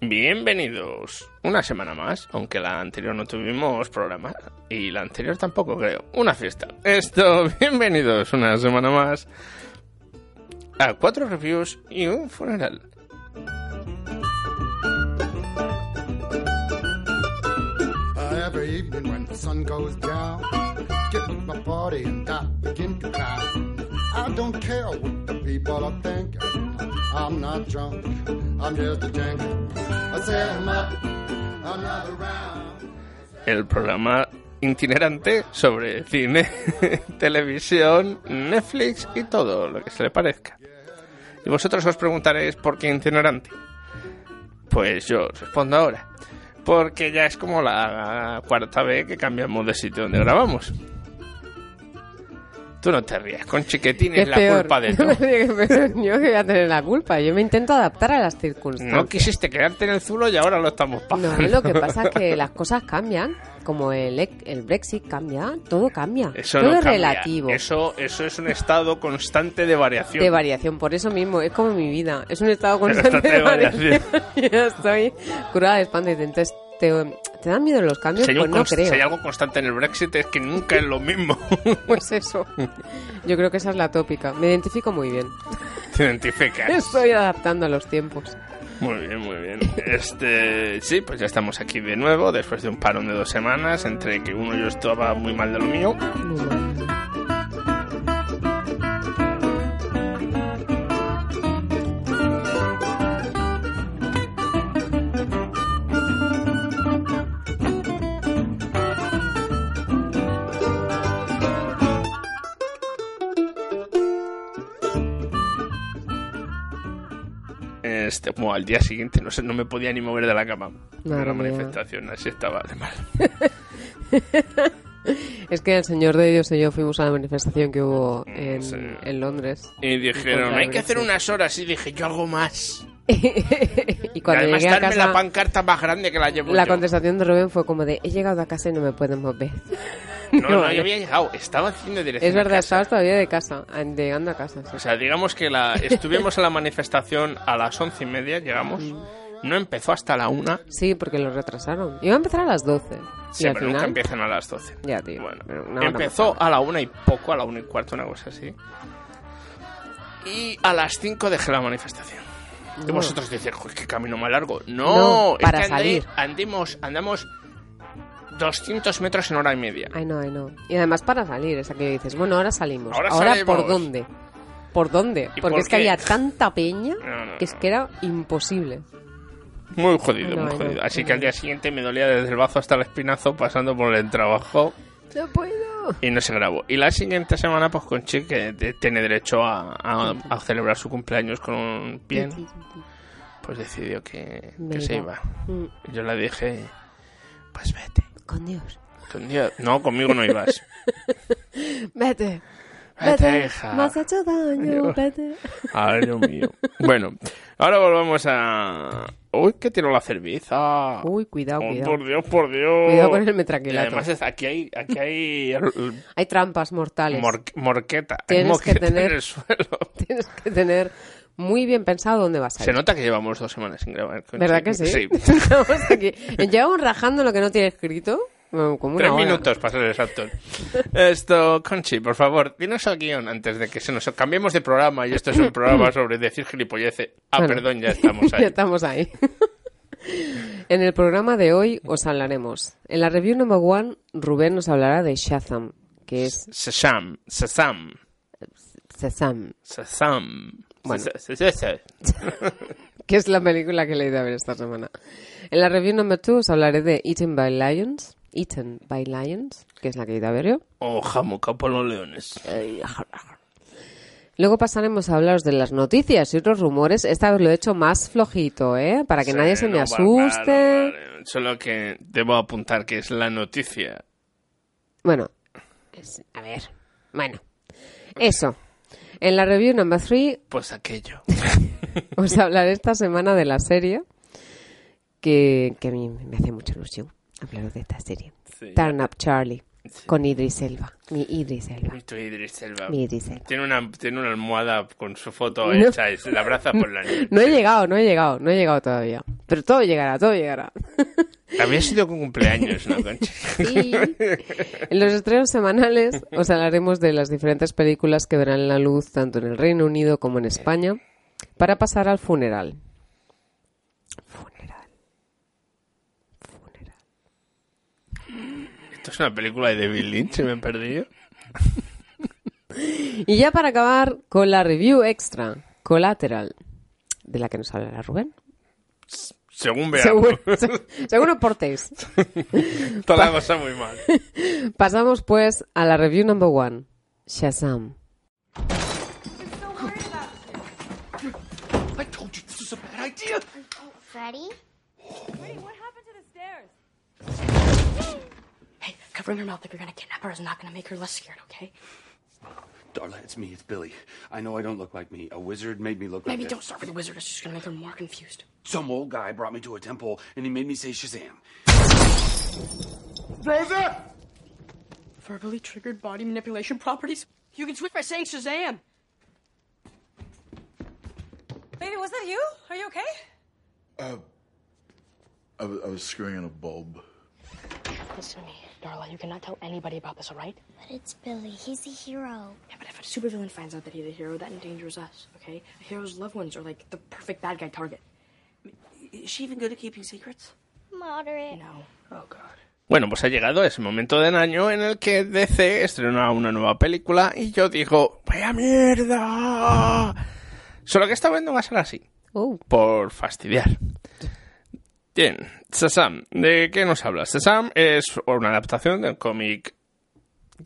Bienvenidos una semana más, aunque la anterior no tuvimos programa y la anterior tampoco creo, una fiesta. Esto, bienvenidos una semana más a cuatro reviews y un funeral. Every. I'm not drunk, I'm just a drinking. I 'em up another round. El programa itinerante sobre cine, televisión, Netflix y todo lo que se le parezca. Y vosotros os preguntaréis por qué itinerante. Pues yo os respondo ahora. Porque ya es como la cuarta vez que cambiamos de sitio donde grabamos. Tú no te rías, con chiquetín ¿Qué es la peor? culpa de todo. yo que voy a tener la culpa. Yo me intento adaptar a las circunstancias. No quisiste quedarte en el zulo y ahora lo estamos pagando. No, lo que pasa es que las cosas cambian. Como el, el Brexit cambia, todo cambia. Eso todo no es cambia. relativo. Eso, eso es un estado constante de variación. De variación, por eso mismo, es como mi vida. Es un estado constante de variación. Yo estoy curada de espanto. y Entonces, ¿te, ¿te dan miedo los cambios? Si Pues no creo. si hay algo constante en el Brexit es que nunca es lo mismo. Pues eso. Yo creo que esa es la tópica. Me identifico muy bien. Te identificas. Estoy adaptando a los tiempos. Muy bien, muy bien. Este, sí, pues ya estamos aquí de nuevo después de un parón de dos semanas entre que uno yo estaba muy mal de lo mío. Muy mal. Este, como al día siguiente no sé, no me podía ni mover de la cama. Madre la mía. manifestación así estaba de mal. Es que el señor de Dios y yo fuimos a la manifestación que hubo en, Sí. en Londres. Y dijeron, hay que hacer unas horas. Y dije, yo hago más. y Y cuando además llegué a darme la casa, pancarta más grande que la llevo la yo. contestación de Rubén fue como de, he llegado a casa y no me pueden mover. No, no, yo había llegado. Estaba haciendo dirección Es a verdad, casa. estabas todavía de casa, llegando a casa. sí. O sea, digamos que la, estuvimos en la manifestación a las once y media, llegamos. No empezó hasta la una. Sí, porque lo retrasaron. Iba a empezar a las 12. Sí, pero nunca final... empiezan a las doce. Ya, tío. Bueno, empezó a la una y poco, a la una y cuarto, una cosa así. Y a las cinco dejé la manifestación. Y vosotros "Joder, qué camino más largo. No, No, es para que andé- salir. andimos, andamos 200 metros en hora y media. Ay, no, ay, no. Y además para salir, sea que dices, bueno, ahora salimos. Ahora Ahora, salimos. ¿por dónde? ¿Por dónde? ¿Y Porque por es que había tanta peña No, no, que es que era imposible. Muy jodido, No, muy jodido. Así que al día siguiente me dolía desde el bazo hasta el espinazo, pasando por el trabajo. No puedo. Y no se grabó. Y la siguiente semana, pues Conchi, que tiene derecho a, a- a celebrar su cumpleaños con un bien, pues decidió que, que se iba. Mm, yo le dije. Con Dios. Con Dios. No, conmigo no ibas. Vete. Vete, hija. Me has hecho daño, vete. Ay, Dios mío. Bueno, ahora volvemos a... Uy, que tiró la cerveza. Uy, cuidado, Oh, cuidado. por Dios, por Dios. Cuidado con el Y metraquilato. además es- aquí hay, aquí hay Hay trampas mortales. mor- morqueta. Hay Tienes que en tener- el suelo. Tienes que tener muy bien pensado dónde vas a Se ir. nota que llevamos dos semanas sin grabar. ¿Verdad que sí? Sí. Estamos aquí. Llevamos rajando lo que no tiene escrito. Como una Tres hora. minutos para ser exactos. Esto, Conchi, por favor, dinos el guion antes de que se nos cambiemos de programa y esto es un programa sobre decir gilipolleces. Ah, Bueno. perdón, ya estamos ahí. ya estamos ahí. en el programa de hoy os hablaremos. En la review number one, Rubén nos hablará de Shazam, que es Sesam, Sesam, Shazam, Sesam. Bueno. Que es la película que he leído a ver esta semana. En la review number two os hablaré de Eaten by Lions, Eaten by Lions, que es la que he ido a ver yo. O jamuca por los leones. Luego pasaremos a hablaros de las noticias y otros rumores. Esta vez lo he hecho más flojito, ¿eh? Para que Sí, nadie se me no, asuste. vale, vale. Solo que debo apuntar que es la noticia. Bueno, es- a ver. Bueno, eso. En la review number 3 Pues aquello. os hablaré esta semana de la serie que, que a mí me hace mucha ilusión hablaros de esta serie. Sí. Turn Up Charlie con Idris Elba. Mi Idris Elba. Mi Idris Elba. Mi Idris Elba. Tiene una, tiene una almohada con su foto No. hecha y se la abraza por la nieve. No he llegado, no he llegado, no he llegado todavía. Pero todo llegará, todo llegará. Había sido con cumpleaños, ¿no, Conchi? Sí. En los estrenos semanales os hablaremos de las diferentes películas que verán la luz tanto en el Reino Unido como en España para pasar al. Funeral. Funeral. Esto es una película de David Lynch, se me he perdido. Y ya para acabar con la review extra, Collateral, de la que nos hablará Rubén. Según veamos. Según, se- según os portéis. Está la cosa muy mal. Pasamos pues a la review number one, Shazam. This was a bad idea. Freddy? Hey, covering her mouth if you're gonna kidnap her is not gonna make her less scared, okay? Darla, it's me. It's Billy. I know I don't look like me. A wizard made me look Maybe like don't this. start with the wizard, it's just gonna make her more confused. Some old guy brought me to a temple and he made me say Shazam. Rosa! Verbally triggered body manipulation properties? You can switch by saying Shazam! Baby, was that you? Are you okay? Uh, I was, I was screwing in a bulb. Listen to me, Darla, you cannot tell anybody about this, alright? But it's Billy. He's a hero. Yeah, but if a supervillain finds out that he's a hero, that endangers us, okay? A hero's loved ones are like the perfect bad guy target. Is she even good at keeping secrets? Moderate. No. Oh, God. Bueno, pues ha llegado ese momento del año en el que DC estrena una nueva película y yo digo, ¡vaya mierda! Solo que esta vez no va a ser así. Oh, por fastidiar. Bien, Shazam. ¿De qué nos habla? Shazam es una adaptación del cómic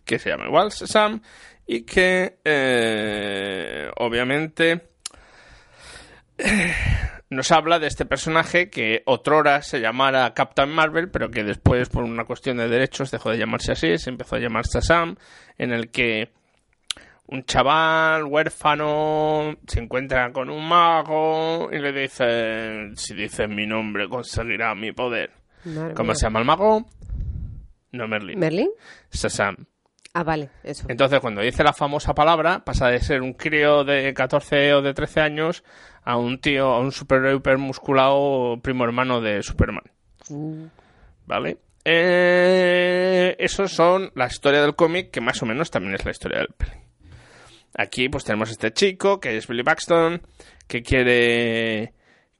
que se llama igual Shazam y que eh, obviamente nos habla de este personaje que otrora se llamara Captain Marvel, pero que después por una cuestión de derechos dejó de llamarse así, se empezó a llamar Shazam, en el que un chaval huérfano se encuentra con un mago y le dice, si dices mi nombre conseguirá mi poder. madre ¿Cómo mía. se llama el mago? No Merlin. ¿Merlin? Shazam. Ah, vale, eso. Entonces, cuando dice la famosa palabra, pasa de ser un crío de 14 o de 13 años a un tío, a un superhéroe hiper musculado primo hermano de Superman. ¿Vale? Eh, esos son la historia del cómic, que más o menos también es la historia del peli. Aquí pues tenemos a este chico, que es Billy Baxton, que quiere...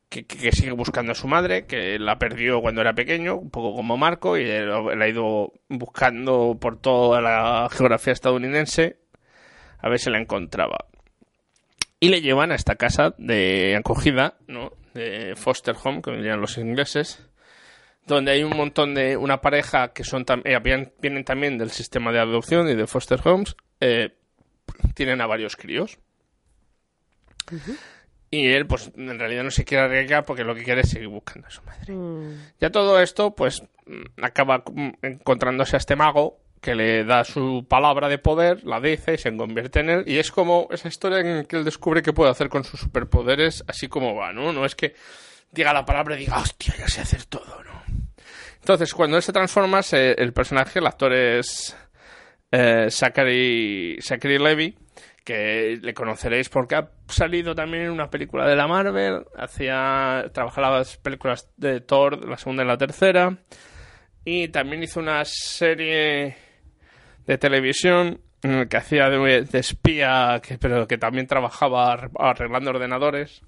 Que, que- que sigue buscando a su madre, que la perdió cuando era pequeño, un poco como Marco, y la ha ido buscando por toda la geografía estadounidense a ver si la encontraba. Y le llevan a esta casa de acogida, ¿no? De foster home, como dirían los ingleses, donde hay un montón de una pareja que son eh, vienen también del sistema de adopción y de foster homes eh, tienen a varios críos y él pues en realidad no se quiere arriesgar porque lo que quiere es seguir buscando a su madre ya todo esto pues mm, acaba mm, encontrándose a este mago que le da su palabra de poder, la dice y se convierte en él. Y es como esa historia en que él descubre qué puede hacer con sus superpoderes, así como va, ¿no? No es que diga la palabra y diga, hostia, ya sé hacer todo, ¿no? Entonces, cuando él se transforma, se- el personaje, el actor es eh, Zachary, Zachary Levy, que le conoceréis porque ha salido también en una película de la Marvel, hacía trabajaba las películas de Thor, la segunda y la tercera, y también hizo una serie de televisión en la que hacía de, de espía, que, pero que también trabajaba arre- arreglando ordenadores.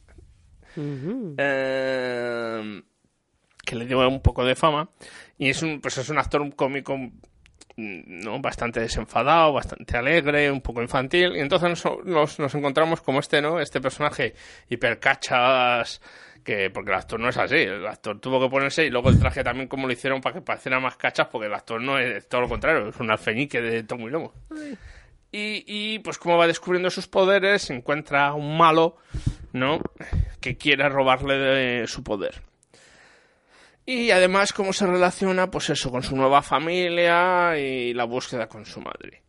Eh, que le dio un poco de fama y es un pues es un actor cómico no bastante desenfadado bastante alegre un poco infantil. Y entonces nos, nos, nos encontramos como este no este personaje hipercachas que porque el actor no es así. El actor tuvo que ponerse y luego el traje también como lo hicieron para que pareciera más cachas porque el actor no es todo lo contrario es un alfeñique de tomo y lomo. Y, y, pues como va descubriendo sus poderes, encuentra a un malo, ¿no? Que quiere robarle de su poder. Y además cómo se relaciona, pues eso, con su nueva familia y la búsqueda con su madre.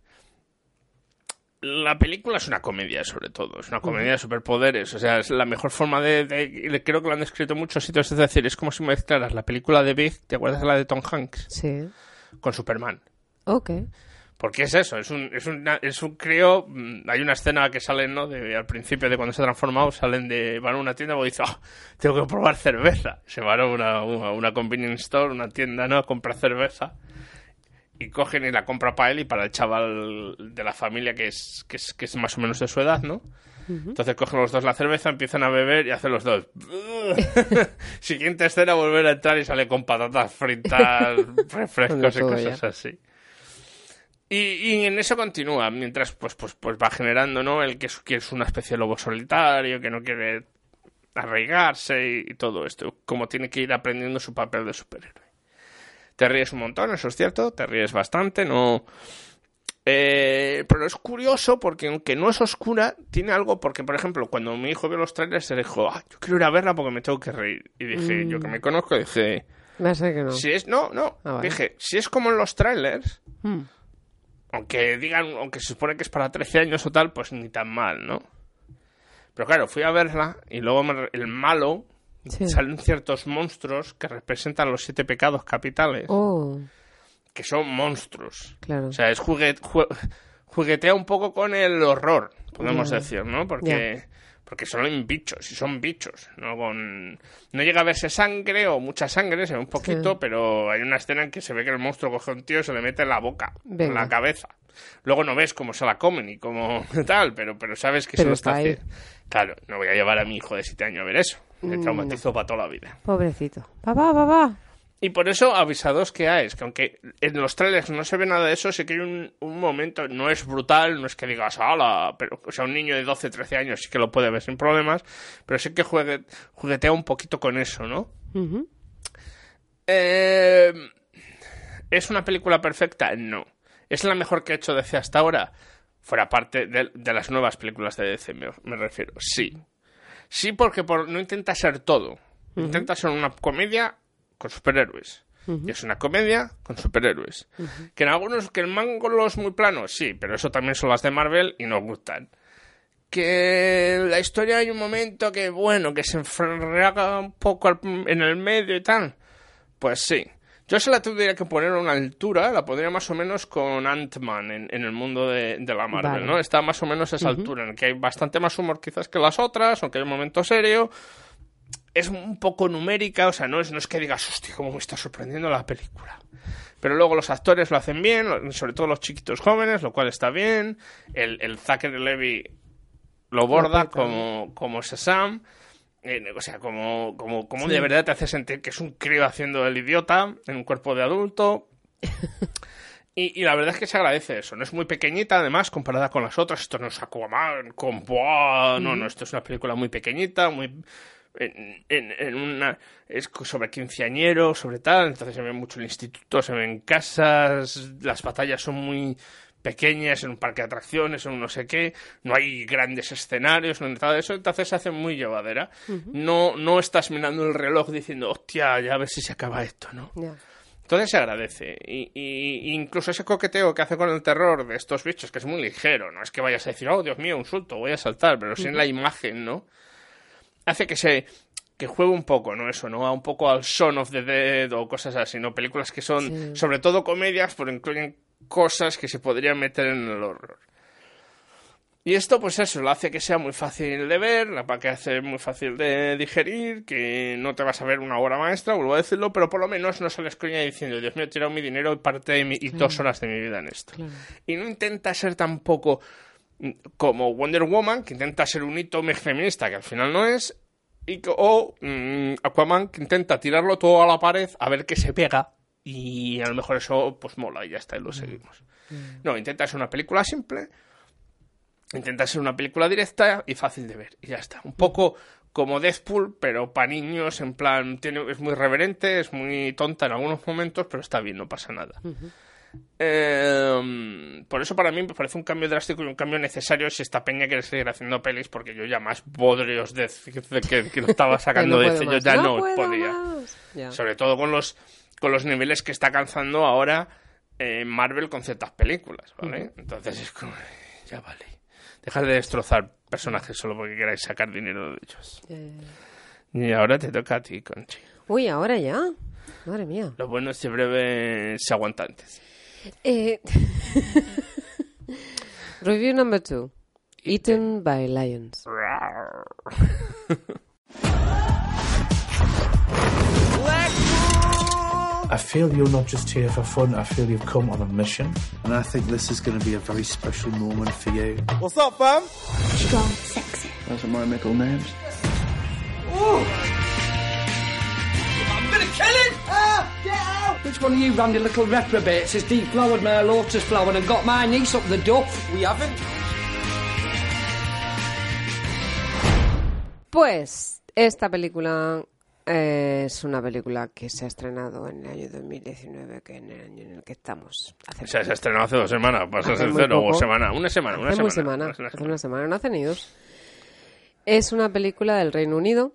La película es una comedia, sobre todo. Es una comedia de superpoderes. O sea, es la mejor forma de, de- Creo que lo han descrito en muchos sitios. Es decir, es como si mezclaras la película de Big, ¿te acuerdas de la de Tom Hanks? Sí. Con Superman. Ok. Porque es eso, es un, es una- es un crío. mm, Hay una escena que salen, ¿no? De, al principio de cuando se ha transformado, salen de. Van a una tienda y dicen, "Ah, tengo que probar cerveza. Se van a una, una, una convenience store, una tienda, ¿no? A comprar cerveza. Y cogen y la compra para él y para el chaval de la familia que es, que es, que es más o menos de su edad, ¿no? Entonces cogen los dos la cerveza, empiezan a beber y hacen los dos. Siguiente escena, volver a entrar y sale con patatas fritas, refrescos y cosas así. Y, y en eso continúa, mientras pues, pues, pues va generando, ¿no? El que es, que es una especie de lobo solitario, que no quiere arraigarse y, y todo esto. Como tiene que ir aprendiendo su papel de superhéroe. Te ríes un montón, eso es cierto, te ríes bastante, no... Eh, pero es curioso porque aunque no es oscura, tiene algo porque, por ejemplo, cuando mi hijo vio los trailers, se dijo, ah, yo quiero ir a verla porque me tengo que reír. Y dije, yo que me conozco, dije, Me hace que no. si es, no, no, Ah, vale. dije, si es como en los trailers, Hmm. Aunque digan, aunque se supone que es para 13 años o tal, pues ni tan mal, ¿no? Pero claro, fui a verla y luego me- el malo, Sí. salen ciertos monstruos que representan los siete pecados capitales, Oh, que son monstruos. claro. O sea, es juguet- juguetea un poco con el horror, podemos decir, ¿no? Porque, porque son bichos, y son bichos, ¿no? Con, no llega a verse sangre o mucha sangre, se ve un poquito, Sí. pero hay una escena en que se ve que el monstruo coge a un tío y se le mete en la boca, en la cabeza. Luego no ves cómo se la comen y cómo tal, pero, pero sabes que se Pero lo está haciendo. Claro, no voy a llevar a mi hijo de 7 años a ver eso. Me Mm, traumatizo para toda la vida. Pobrecito. Papá, papá. Y por eso avisados que hay, es que aunque en los trailers no se ve nada de eso, sí que hay un, un momento, no es brutal, no es que digas, ala, pero, o sea, un niño de 12, 13 años sí que lo puede ver sin problemas, pero sí que juegue, juguetea un poquito con eso, ¿no? Eh, ¿Es una película perfecta? No. ¿Es la mejor que ha hecho DC hasta ahora? Fuera parte de, de las nuevas películas de DC, me, me refiero. Sí. Sí, porque por- no intenta ser todo. Intenta ser una comedia con superhéroes. Y es una comedia con superhéroes. Que en algunos, que el mango es muy plano, sí, pero eso también son las de Marvel y nos gustan. Que la historia hay un momento que, bueno, que se enfrega un poco al- en el medio y tal. Pues sí. Yo se la tendría que poner a una altura, la pondría más o menos con Ant-Man en, en el mundo de, de la Marvel, Vale. ¿no? Está más o menos a esa altura, en que hay bastante más humor quizás que las otras, aunque hay un momento serio. Es un poco numérica, o sea, no es, no es que digas, hostia, cómo me está sorprendiendo la película. Pero luego los actores lo hacen bien, sobre todo los chiquitos jóvenes, lo cual está bien. El, el Zachary Levy lo borda como, como Shazam. Eh, o sea, como, como, como Sí. de verdad te hace sentir que es un crío haciendo el idiota en un cuerpo de adulto. Y, y la verdad es que se agradece eso. No es muy pequeñita, además, comparada con las otras. Esto no es Aquaman, con... ¡buah! No, no, esto es una película muy pequeñita, muy... En, en- en una... Es sobre quinceañeros, sobre tal. Entonces se ve mucho el instituto, se ven casas, las batallas son muy pequeñas en un parque de atracciones, en un no sé qué, no hay grandes escenarios, no hay nada de eso, entonces se hace muy llevadera. No, no estás mirando el reloj diciendo, hostia, ya a ver si se acaba esto, ¿no? Entonces se agradece. Y, y- incluso ese coqueteo que hace con el terror de estos bichos, que es muy ligero, no es que vayas a decir, oh Dios mío, un susto, voy a saltar, pero sí en la imagen, ¿no? Hace que se que juegue un poco, ¿no? Eso, ¿no? A un poco al Son of the Dead o cosas así, ¿no? Películas que son, Sí. sobre todo comedias, pero incluyen cosas que se podrían meter en el horror. Y esto, pues eso, lo hace que sea muy fácil de ver, la que hace muy fácil de digerir, que no te vas a ver una obra maestra, vuelvo a decirlo, pero por lo menos no sales coña diciendo, Dios mío, he tirado mi dinero y parte de mi, y dos horas de mi vida en esto. Claro. Y no intenta ser tampoco como Wonder Woman, que intenta ser un hito feminista, que al final no es, y o mm, Aquaman, que intenta tirarlo todo a la pared a ver qué se pega, y a lo mejor eso pues mola y ya está, y lo seguimos. No, intenta ser una película simple, intenta ser una película directa y fácil de ver, y ya está. Un poco como Deadpool, pero para niños, en plan, tiene, es muy reverente, es muy tonta en algunos momentos, pero está bien, no pasa nada. Eh, por eso para mí me parece un cambio drástico y un cambio necesario si esta peña quiere seguir haciendo pelis, porque yo ya más bodrios de, de que, que lo estaba sacando de este, yo ya No podía. Sobre todo con los, con los niveles que está alcanzando ahora eh, Marvel con ciertas películas, ¿vale? Entonces es como, ya vale. Dejad de destrozar personajes solo porque queráis sacar dinero de ellos. Y ahora te toca a ti, Conchi. Uy, ahora ya. Madre mía. Lo bueno es que breve se aguanta antes. Eh, Review number two. Eaten by lions. I feel you're not just here for fun. I feel you've come on a mission. And I think this is going to be a very special moment for you. What's up, fam? Strong, sexy. Those are my middle names. I'm him! Ah, get out! Which one of you randy little reprobates has deflowered my lotus flower and got my niece up the duff? We haven't. Pues esta película eh, es una película que se ha estrenado en el año 2019, que en el año en el que estamos. Hace O sea, se ha estrenado hace dos semanas, para ser Hace muy sincero, o semana, una semana, una hace muy semana. semana, hace una semana, no hace ni dos. Es una película del Reino Unido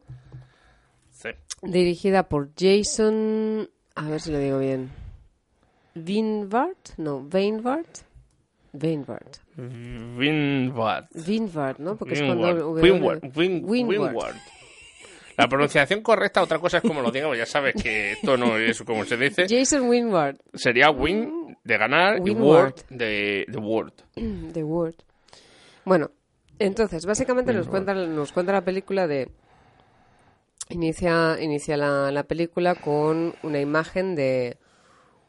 Sí. dirigida por Jason, a ver si lo digo bien, Vinvart, no, Vainvart, Vainvart, Winward. Vinvart, ¿no? Porque es cuando W- Windward. Win- Windward. Windward. La pronunciación correcta, otra cosa es como lo diga, pues ya sabes que esto no es como se dice. Jason Winward, Sería win de ganar y word de, de word. The Word. Bueno, entonces, básicamente nos cuenta, nos cuenta la película de... Inicia, inicia la, la película con una imagen de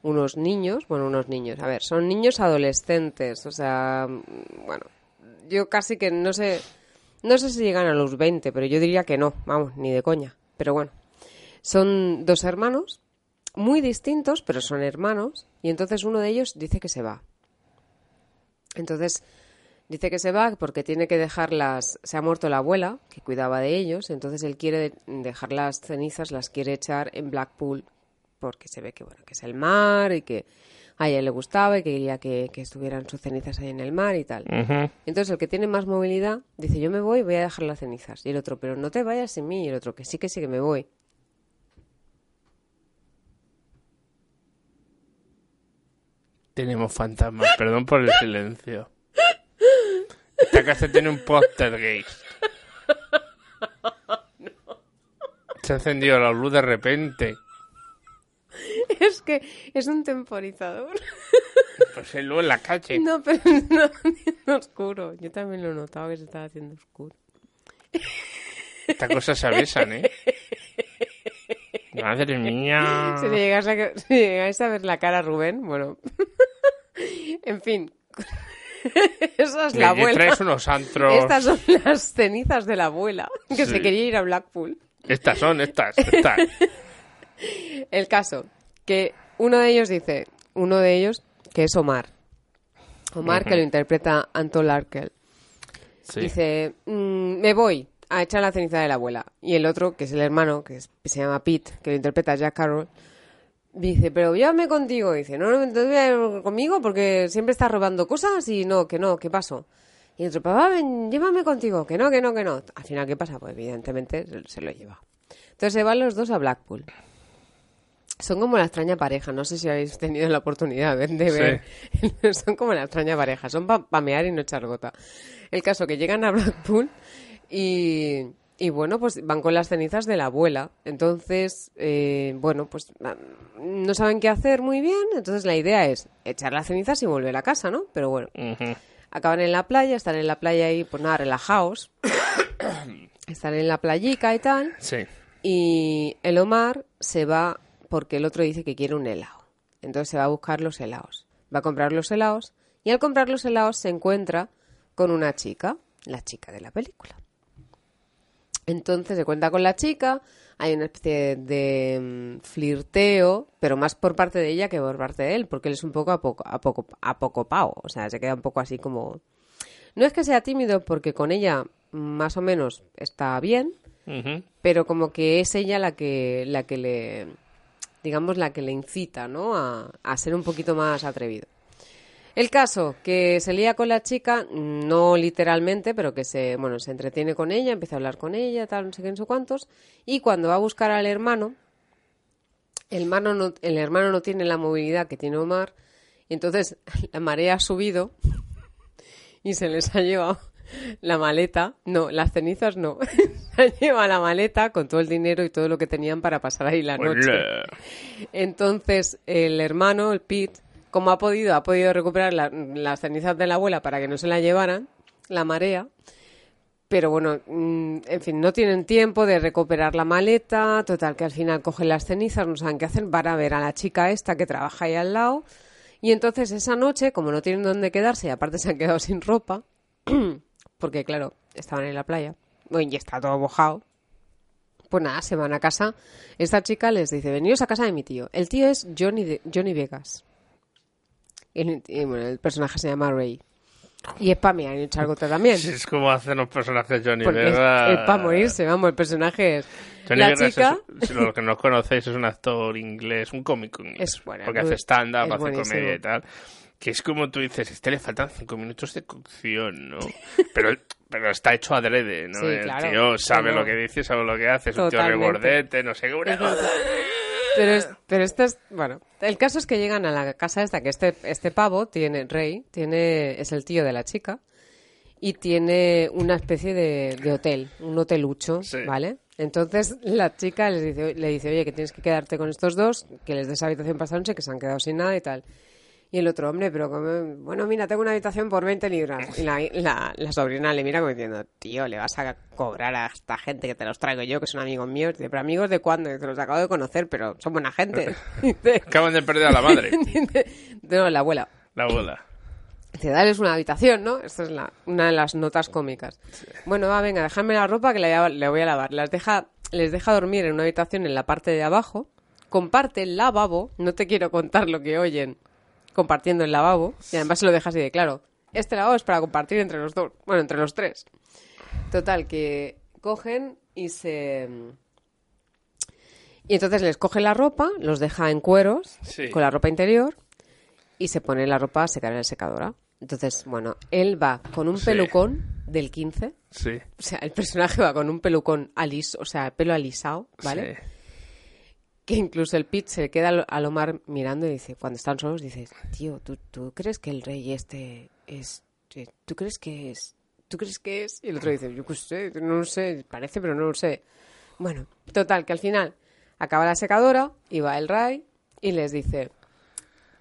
unos niños, bueno, unos niños, a ver, son niños adolescentes, o sea, bueno, yo casi que no sé, no sé si llegan a los 20, pero yo diría que no, vamos, ni de coña, pero bueno, son dos hermanos, muy distintos, pero son hermanos, y entonces uno de ellos dice que se va. Entonces, dice que se va porque tiene que dejarlas. Se ha muerto la abuela, que cuidaba de ellos, entonces él quiere de- dejar las cenizas, las quiere echar en Blackpool, porque se ve que, bueno, que es el mar y que a ella le gustaba y que quería que, que estuvieran sus cenizas ahí en el mar y tal. Entonces, el que tiene más movilidad dice: Yo me voy, voy a dejar las cenizas. Y el otro, pero no te vayas sin mí. Y el otro, que sí, que sí, que me voy. Tenemos fantasmas, perdón por el silencio. Esta casa tiene un póster gay. Se ha encendido la luz de repente. Es que es un temporizador. Pues es luz en la calle. No, pero no, no oscuro. Yo también lo he notado que se estaba haciendo oscuro. Estas cosas se avisan, ¿eh? Madre mía. Si le llegáis a, si llegáis a ver la cara a Rubén, bueno. en fin. Esa es la abuela. traes unos antros. Estas son las cenizas de la abuela, que Sí. se quería ir a Blackpool. Estas son, estas, estas. El caso, que uno de ellos dice, uno de ellos, que es Omar. Omar, que lo interpreta Anton Larkel. Sí. Dice, "Mm, me voy a echar la ceniza de la abuela. Y el otro, que es el hermano, que, es- que se llama Pete, que lo interpreta Jack Carroll, dice, pero llévame contigo. Dice, no, no, entonces voy a ir conmigo porque siempre estás robando cosas y no, que no, ¿qué pasó? Y otro, papá, ven, llévame contigo, que no, que no, que no. Al final, ¿qué pasa? Pues evidentemente se- lo lleva. Entonces se van los dos a Blackpool. Son como la extraña pareja, no sé si habéis tenido la oportunidad de, de ver. Son como la extraña pareja, son para pamear y no echar gota. El caso que llegan a Blackpool y, y bueno, pues van con las cenizas de la abuela. Entonces, eh, bueno, pues no saben qué hacer muy bien. Entonces la idea es echar las cenizas y volver a casa, ¿no? Pero bueno, acaban en la playa, están en la playa ahí, pues nada, relajados. están en la playica y tal. Sí. Y el Omar se va porque el otro dice que quiere un helado. Entonces se va a buscar los helados. Va a comprar los helados y al comprar los helados se encuentra con una chica, la chica de la película. Entonces se cuenta con la chica, hay una especie de mm, flirteo, pero más por parte de ella que por parte de él, porque él es un poco a poco a poco a poco pavo, o sea, se queda un poco así como no es que sea tímido porque con ella más o menos está bien, pero como que es ella la que la que le digamos, la que le incita, ¿no? A, a ser un poquito más atrevido. El caso, que se lía con la chica, no literalmente, pero que se, bueno, se entretiene con ella, empieza a hablar con ella, tal, no sé qué, no sé cuántos, y cuando va a buscar al hermano, el hermano no, el hermano no tiene la movilidad que tiene Omar, y entonces la marea ha subido y se les ha llevado la maleta, no, las cenizas no, se ha llevado la maleta con todo el dinero y todo lo que tenían para pasar ahí la noche. Entonces el hermano, el Pete, como ha podido, ha podido recuperar la- las cenizas de la abuela para que no se la llevaran, la marea. Pero bueno, mm, en fin, no tienen tiempo de recuperar la maleta. Total, que al final cogen las cenizas, no saben qué hacer. Van a ver a la chica esta que trabaja ahí al lado. Y entonces esa noche, como no tienen dónde quedarse y aparte se han quedado sin ropa, porque claro, estaban en la playa, y está todo mojado, pues nada, se van a casa. Esta chica les dice, venidos a casa de mi tío. El tío es Johnny, de- Johnny Vegas. Y, y, bueno, el personaje se llama Ray. Y es para mí, en Chargota también. Sí, es como hacen los personajes Johnny Porque es, Vegas. para morirse, vamos, el personaje es... Johnny la Vegas chica... es, si lo que no conocéis, es un actor inglés, un cómico inglés. Es bueno, porque hace stand-up, es hace comedia y tal. Que es como tú dices, este le faltan cinco minutos de cocción, ¿no? Pero, pero está hecho adrede, ¿no? Sí, el claro. tío sabe no. lo que dice, sabe lo que hace, es un tío Totalmente. rebordete, no sé qué. Pero, es- pero esto es, bueno, el caso es que llegan a la casa esta, que este, este pavo tiene, Rey, tiene, es el tío de la chica, y tiene una especie de, de hotel, un hotelucho, Sí. ¿vale? Entonces la chica les dice, le dice, oye, que tienes que quedarte con estos dos, que les des habitación para esta noche, que se han quedado sin nada y tal. Y el otro hombre, pero como, bueno, mira, tengo una habitación por 20 libras. Y la, la, la sobrina le mira como diciendo, tío, le vas a cobrar a esta gente que te los traigo yo, que son amigos míos. Dice, pero amigos de cuándo? Dice, los acabo de conocer, pero son buena gente. Acaban de perder a la madre, no, la abuela. la abuela. Dice, dales una habitación, ¿no? Esta es la, una de las notas cómicas. Bueno, va, venga, déjame la ropa que la, voy a lavar. Las deja, les deja dormir en una habitación en la parte de abajo. Comparte el lavabo. No te quiero contar lo que oyen compartiendo el lavabo. Y además se lo deja así de claro. Este lavabo es para compartir entre los dos. Bueno, entre los tres. Total, que cogen y se... Y entonces les coge la ropa, los deja en cueros, Sí. con la ropa interior, y se pone la ropa a secar en la secadora. Entonces, bueno, él va con un Sí. pelucón del 15. Sí. O sea, el personaje va con un pelucón aliso, o sea, pelo alisado, ¿vale? Sí. Que incluso el Pete se queda al- Omar mirando y dice, cuando están solos, dice, tío, ¿tú, tú crees que el rey este es... eh, ¿Tú crees que es? ¿Tú crees que es? Y el otro dice, yo qué sé, no lo sé, parece, pero no lo sé. Bueno, total, que al final acaba la secadora y va el Ray y les dice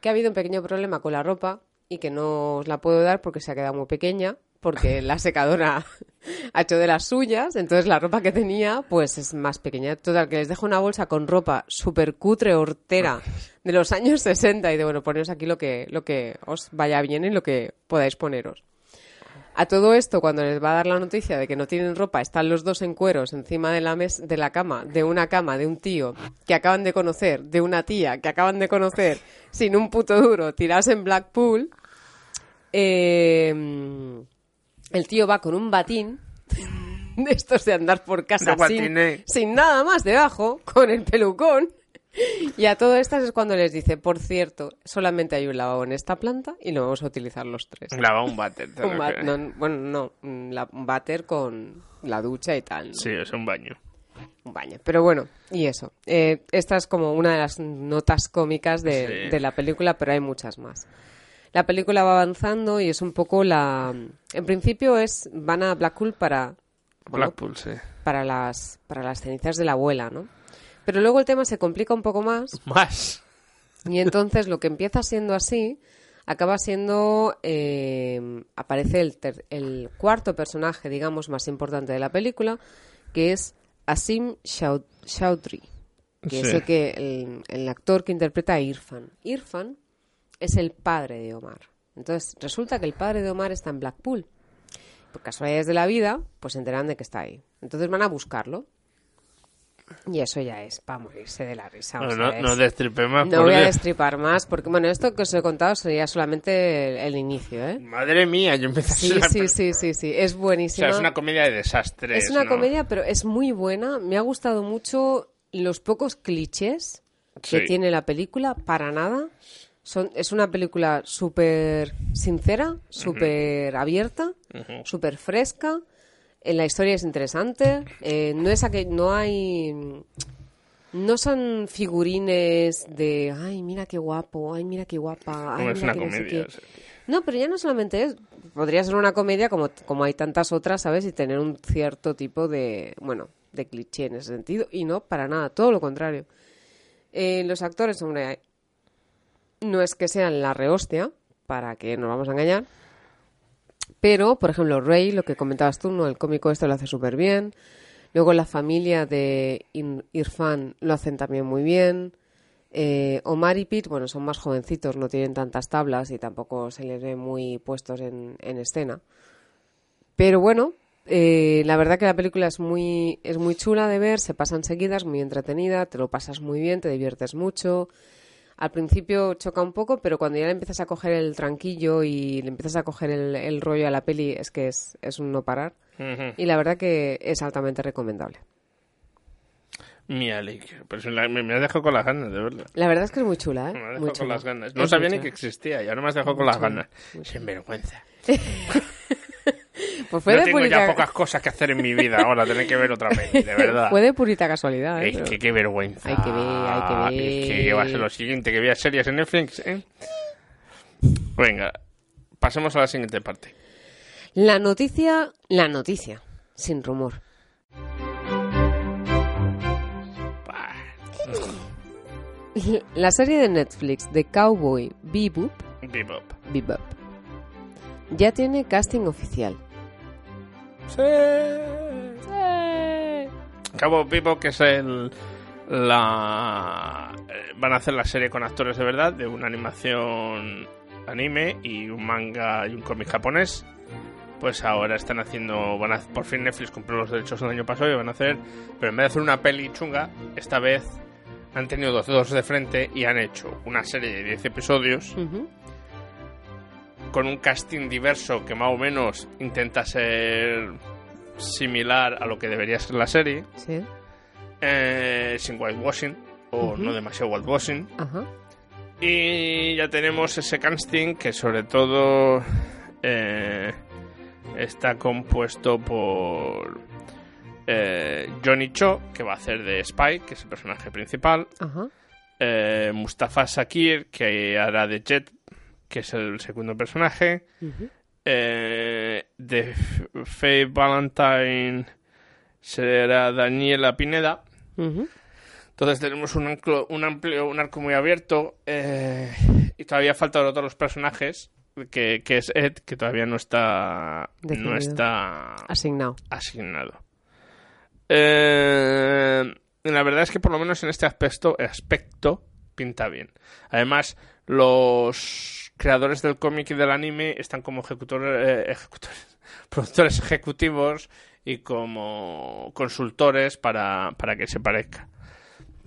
que ha habido un pequeño problema con la ropa y que no os la puedo dar porque se ha quedado muy pequeña, porque la secadora ha hecho de las suyas, entonces la ropa que tenía pues es más pequeña. Total, que les dejo una bolsa con ropa súper cutre, hortera, de los años 60 y de, bueno, poneros aquí lo que, lo que os vaya bien y lo que podáis poneros. A todo esto, cuando les va a dar la noticia de que no tienen ropa, están los dos en cueros encima de la, mes de la cama, de una cama, de un tío que acaban de conocer, de una tía que acaban de conocer, sin un puto duro, tirados en Blackpool. Eh, el tío va con un batín de estos de andar por casa sin, nada más debajo, con el pelucón. Y a todo esto es cuando les dice, por cierto, solamente hay un lavabo en esta planta y lo vamos a utilizar los tres. Lava un váter. te Un ba- refieres. no, bueno, no, un la- un váter con la ducha y tal. ¿no? Sí, es un baño. Un baño. Pero bueno, y eso. Eh, esta es como una de las notas cómicas de, Sí. de la película, pero hay muchas más. La película va avanzando y es un poco la... En principio es van a Blackpool para... bueno, Blackpool, sí. para las, para las cenizas de la abuela, ¿no? Pero luego el tema se complica un poco más Más. y entonces lo que empieza siendo así acaba siendo eh, aparece el, ter- el cuarto personaje digamos más importante de la película que es Asim Chaud- Chaudhry que es el que el, el actor que interpreta a Irfan Irfan es el padre de Omar entonces resulta que el padre de Omar está en Blackpool por casualidades de la vida pues se enteran de que está ahí entonces van a buscarlo y eso ya es para morirse de la risa no, es- no destripe más. no por voy a destripar más, porque bueno, esto que os he contado sería solamente el, el inicio, ¿eh? Madre mía, yo empecé a Sí, sudar, sí, sí, sí, sí, es O buenísima. sea, es una comedia de desastres. Es una ¿no? comedia, pero es muy buena. Me ha gustado mucho los pocos clichés que Sí. tiene la película, para nada. Son, es una película súper sincera, súper abierta, Ujú. súper fresca. En la historia es interesante. eh, no es aquel- no hay. No son figurines de. Ay, mira qué guapo. Ay, mira qué guapa. Ay, No es mira una que no sé comedia. qué". sí. No, pero ya no solamente es. Podría ser una comedia como, como hay tantas otras, ¿sabes? Y tener un cierto tipo de. Bueno, de cliché en ese sentido. Y no, para nada, todo lo contrario. Eh, los actores, hombre, no es que sean la rehostia, para que nos vamos a engañar. Pero, por ejemplo, Rey, lo que comentabas tú, ¿no? El cómico este lo hace súper bien. Luego la familia de Irfan lo hacen también muy bien. Eh, Omar y Pete, bueno, son más jovencitos, no tienen tantas tablas y tampoco se les ve muy puestos en, en escena. Pero bueno, eh, la verdad que la película es muy, es muy chula de ver, se pasa enseguida, es muy entretenida, te lo pasas muy bien, te diviertes mucho. Al principio choca un poco, pero cuando ya le empiezas a coger el tranquillo y le empiezas a coger el, el rollo a la peli, es que es, es un no parar. Y la verdad que es altamente recomendable. Mi alegría. Pero si la- me, me has dejado con las ganas, de verdad. La verdad es que es muy chula, ¿eh? Me has dejado Muy con chula. las ganas. No Es sabía ni que existía y ahora me has dejado con las ganas. Sin vergüenza. Pues fue no de tengo ya pocas cosas que hacer en mi vida ahora, tener que ver otra peli, de verdad. Fue de purita casualidad, ¿eh? Es que qué vergüenza. Hay que ver, hay que ver. Es que ¿qué va a ser lo siguiente, que vea series en Netflix, ¿eh? Venga, pasemos a la siguiente parte. La noticia, la noticia, sin rumor. La serie de Netflix de Cowboy Bebop, Bebop. Bebop ya tiene casting oficial. Cabo Bebop, que es el. La. eh, Van a hacer la serie con actores de verdad, de una animación anime y un manga y un cómic japonés. Pues ahora están haciendo. Van a, por fin Netflix compró los derechos el año pasado y van a hacer. Pero en vez de hacer una peli chunga, esta vez han tenido dos dedos de frente y han hecho una serie de 10 episodios Ujú. Con un casting diverso que más o menos intenta ser similar a lo que debería ser la serie, Sí. eh, sin whitewashing o no demasiado whitewashing. Ajá. Y ya tenemos ese casting que sobre todo eh, está compuesto por eh, Johnny Cho, que va a hacer de Spike, que es el personaje principal. Ajá. eh, Mustafa Sakir, que hará de Jet, que es el segundo personaje. Ujú. Eh, de F- Faye Valentine será Daniela Pineda. Entonces tenemos un, anclo- un amplio, un arco muy abierto eh, y todavía faltan otros personajes que, que es Ed, que todavía no está no está Asignado. asignado. Eh, la verdad es que por lo menos en este aspecto, aspecto pinta bien. Además, los creadores del cómic y del anime están como ejecutores, eh, ejecutores, productores ejecutivos y como consultores para, para que se parezca.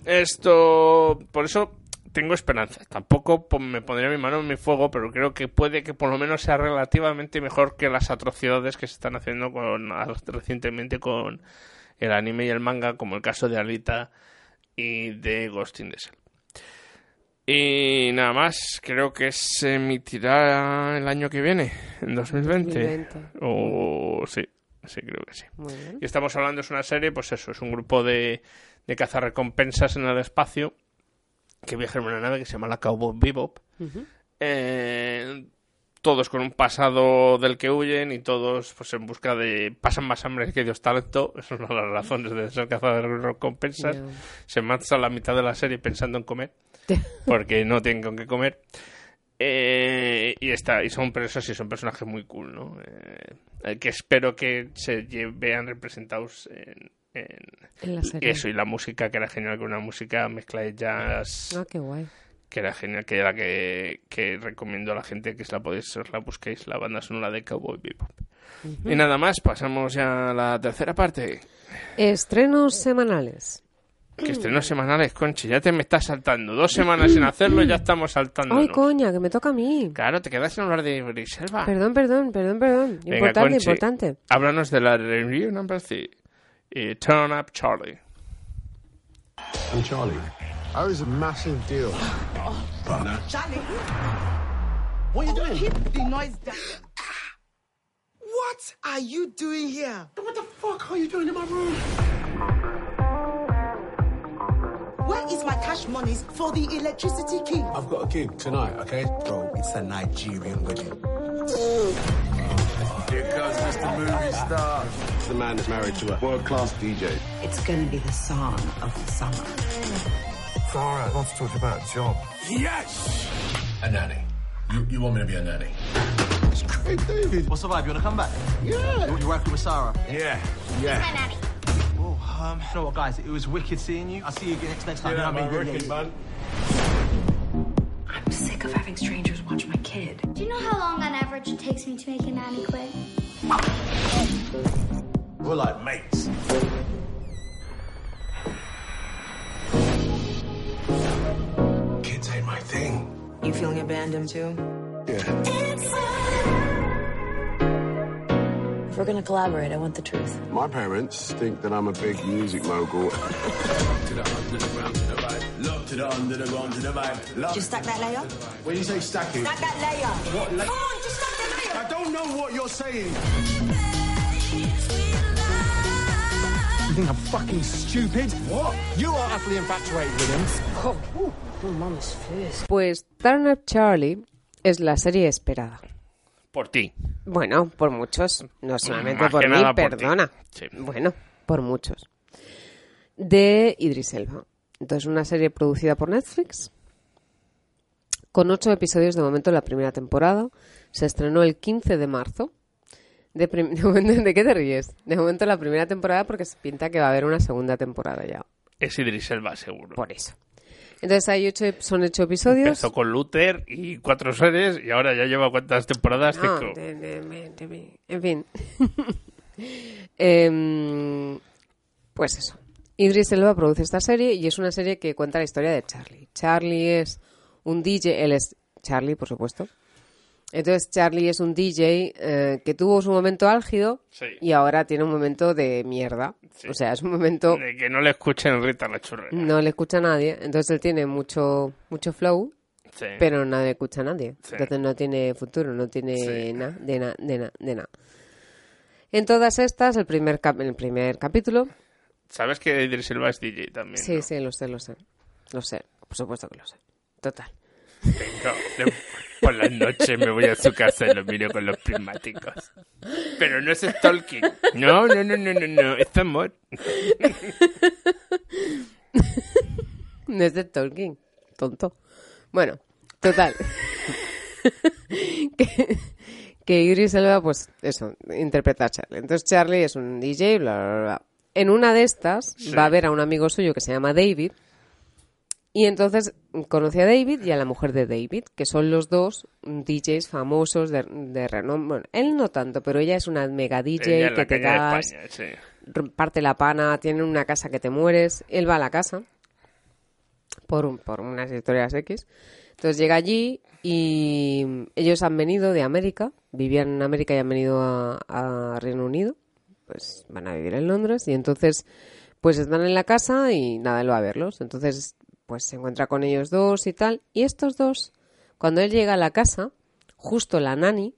Esto, por eso tengo esperanza. Tampoco po- me pondría mi mano en mi fuego, pero creo que puede que por lo menos sea relativamente mejor que las atrocidades que se están haciendo con, recientemente con el anime y el manga, como el caso de Alita y de Ghost in the Shell. Y nada más, creo que se emitirá el año que viene, en 2020. 2020. O sí, sí, creo que sí. Muy bien. Y estamos hablando, es una serie, pues eso, es un grupo de, de cazarrecompensas en el espacio que viajan en una nave que se llama la Cowboy Bebop. Eh, todos con un pasado del que huyen y todos pues en busca de... pasan más hambre que Dios talento, esas son las razones de ser cazarrecompensas. Ya. Se marcha la mitad de la serie pensando en comer, porque no tienen con qué comer. Eh, y está y son eso sí son personajes muy cool no Eh, que espero que se vean representados en, en En la serie. eso y la música que era genial con una música mezcla de jazz Ah, qué guay. que era genial que era que, que recomiendo a la gente que se la podéis os la busquéis la banda sonora de Cowboy Bebop Ujú. y nada más pasamos ya a la tercera parte Estrenos semanales. Que estrenos semanales Conchi ya te me estás saltando dos semanas sin hacerlo y ya estamos saltando Ay, coña, que me toca a mí. claro te quedas sin hablar de Briselva Perdón, perdón, perdón, perdón. Venga, Importante, Conchi, importante. Háblanos de la review number 3 y Turn Up Charlie. I'm Charlie. I was a massive deal. Charlie. What are you doing? Keep the noise down. What are you doing here? What the fuck are you doing in my room? Cash monies for the electricity king? I've got a gig tonight, okay? Bro, it's a Nigerian wedding. Here comes Mr. Movie Star. The man is married to a world-class DJ. It's going to be the song of the summer. Sarah, I want to talk about a job. Yes! A nanny. You, you want me to be a nanny? It's great, David. What's the vibe? You want to come back? Yeah. You, you're working with Sarah? Yeah. Yeah. My nanny. Oh, um, you know what, guys? It was wicked seeing you. I'll see you again next, next time. Yeah, you know what I man, mean? working, man. I'm sick of having strangers watch my kid. Do you know how long on average it takes me to make a nanny quit? We're like mates. Kids ain't my thing. You feeling abandoned too? If we're gonna collaborate, I want the truth. My parents think that I'm a big music mogul. to the under to the right. Love to the under to the right. Love. Just stack that layer? When you say stacking, Stack that layer. What la- Come on, just stack that layer. I don't know what you're saying. You think I'm fucking stupid? What? You are utterly infatuated with him. Oh, mama's first. Pues Turn Up Charlie es la serie esperada. Por ti. Bueno, por muchos, no solamente Más por mí, por perdona. Sí. Bueno, por muchos. De Idris Elba. Entonces, una serie producida por Netflix, con ocho episodios de momento en la primera temporada. Se estrenó el 15 de marzo. De, de momento- ¿de qué te ríes? De momento la primera temporada porque se pinta que va a haber una segunda temporada ya. Es Idris Elba, seguro. Por eso. Entonces hay ocho, son ocho episodios. Empezó con Luther y cuatro series y ahora ya lleva cuántas temporadas. No, Cinco. de- de- de- de- en fin. Em, pues eso. Idris Elba produce esta serie y es una serie que cuenta la historia de Charlie. Charlie es un DJ, él es Charlie, por supuesto. Entonces Charlie es un DJ eh, que tuvo su momento álgido Sí. y ahora tiene un momento de mierda. Sí. O sea, es un momento De que no le escuchen Rita la churrera. no le escucha a nadie. Entonces él tiene mucho mucho flow, Sí. pero no le escucha a nadie. Entonces no tiene futuro, no tiene nada, de nada, de nada, de nada. En todas estas, el primer, cap- el primer capítulo, ¿Sabes que Idris es DJ también? sí, no? sí, lo sé, lo sé, lo sé, por supuesto que lo sé, total. Venga, por las noches me voy a su casa y lo miro con los prismáticos. Pero no es stalking. No, no, no, no, no, no. Es amor. No es Tolkien, tonto. Bueno, total. que, que Idris Elba, pues eso, interpreta a Charlie. Entonces Charlie es un DJ, bla, bla, bla. En una de estas Sí. va a ver a un amigo suyo que se llama David. Y entonces conoce a David y a la mujer de David, que son los dos DJs famosos de, de renombre. Bueno, él no tanto, pero ella es una mega DJ que te das, España, sí. parte la pana, tienen una casa que te mueres. Él va a la casa por, un- por unas historias X. Entonces llega allí y ellos han venido de América, vivían en América y han venido a, a Reino Unido. Pues van a vivir en Londres y entonces pues están en la casa y nada, él va a verlos. Entonces pues se encuentra con ellos dos y tal. Y estos dos, cuando él llega a la casa, justo la nani,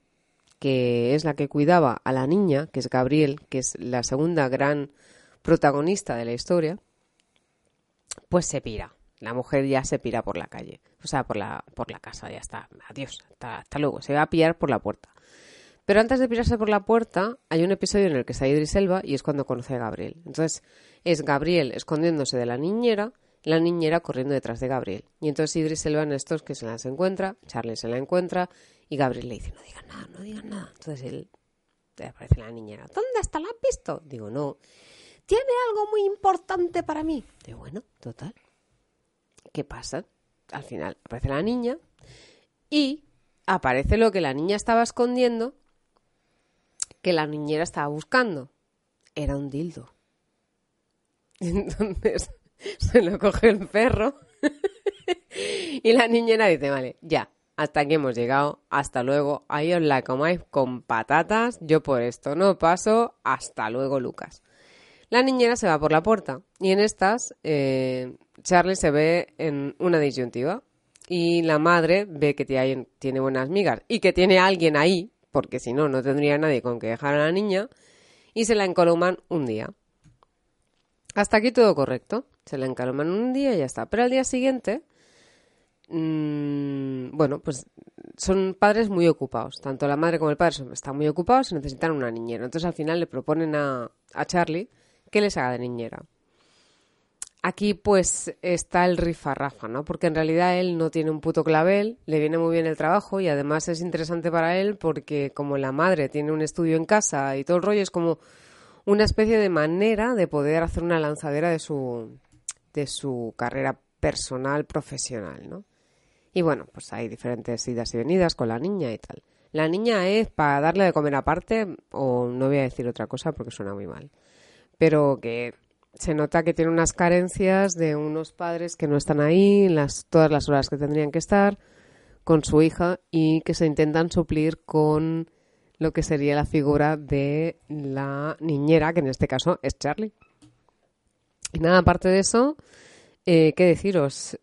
que es la que cuidaba a la niña, que es Gabriel, que es la segunda gran protagonista de la historia, pues se pira. La mujer ya se pira por la calle, o sea, por la, por la casa, ya está. Adiós, hasta, luego. Se va a pillar por la puerta. Pero antes de pirarse por la puerta, hay un episodio en el que está Idris Elba y es cuando conoce a Gabriel. Entonces, es Gabriel escondiéndose de la niñera, la niñera corriendo detrás de Gabriel. Y entonces Idris Elba en estos que se las encuentra, Charlie se la encuentra y Gabriel le dice, no digas nada, no digas nada. Entonces él, aparece la niñera, ¿dónde está? ¿La has visto? Digo, no. Tiene algo muy importante para mí. Digo, bueno, total. ¿Qué pasa? Al final aparece la niña y aparece lo que la niña estaba escondiendo, que la niñera estaba buscando. Era un dildo. Entonces se lo coge el perro y la niñera dice, vale, ya, hasta aquí hemos llegado, hasta luego, ahí os la comáis con patatas, yo por esto no paso, hasta luego Lucas. La niñera se va por la puerta y en estas eh, Charlie se ve en una disyuntiva y la madre ve que tiene buenas migas y que tiene alguien ahí, porque si no, no tendría nadie con que dejar a la niña, y se la encoloman un día. Hasta aquí todo correcto. Se la encaloman un día y ya está. Pero al día siguiente, mm, bueno, pues son padres muy ocupados. Tanto la madre como el padre son- están muy ocupados y necesitan una niñera. Entonces al final le proponen a, a Charlie que les haga de niñera. Aquí pues está el rifarrafa, ¿no? Porque en realidad él no tiene un puto clavel, le viene muy bien el trabajo y además es interesante para él porque como la madre tiene un estudio en casa y todo el rollo es como una especie de manera de poder hacer una lanzadera de su de su carrera personal profesional, ¿no? Y bueno, pues hay diferentes idas y venidas con la niña y tal. La niña es para darle de comer aparte o no voy a decir otra cosa porque suena muy mal. Pero que se nota que tiene unas carencias de unos padres que no están ahí las, todas las horas que tendrían que estar con su hija y que se intentan suplir con lo que sería la figura de la niñera, que en este caso es Charlie. Y nada, aparte de eso, eh, ¿qué deciros?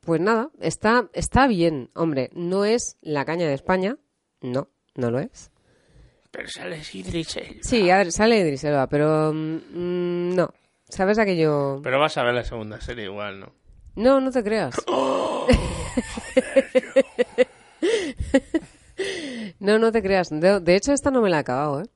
Pues nada, está, está bien. Hombre, no es la caña de España. No, no lo es. Pero sale Idris Elba. Sí, a ver, sale Idris Elba, pero mm, no. ¿Sabes aquello? Pero vas a ver la segunda serie igual, ¿no? No, no te creas. no, no te creas. De, de hecho, esta no me la he acabado, ¿eh?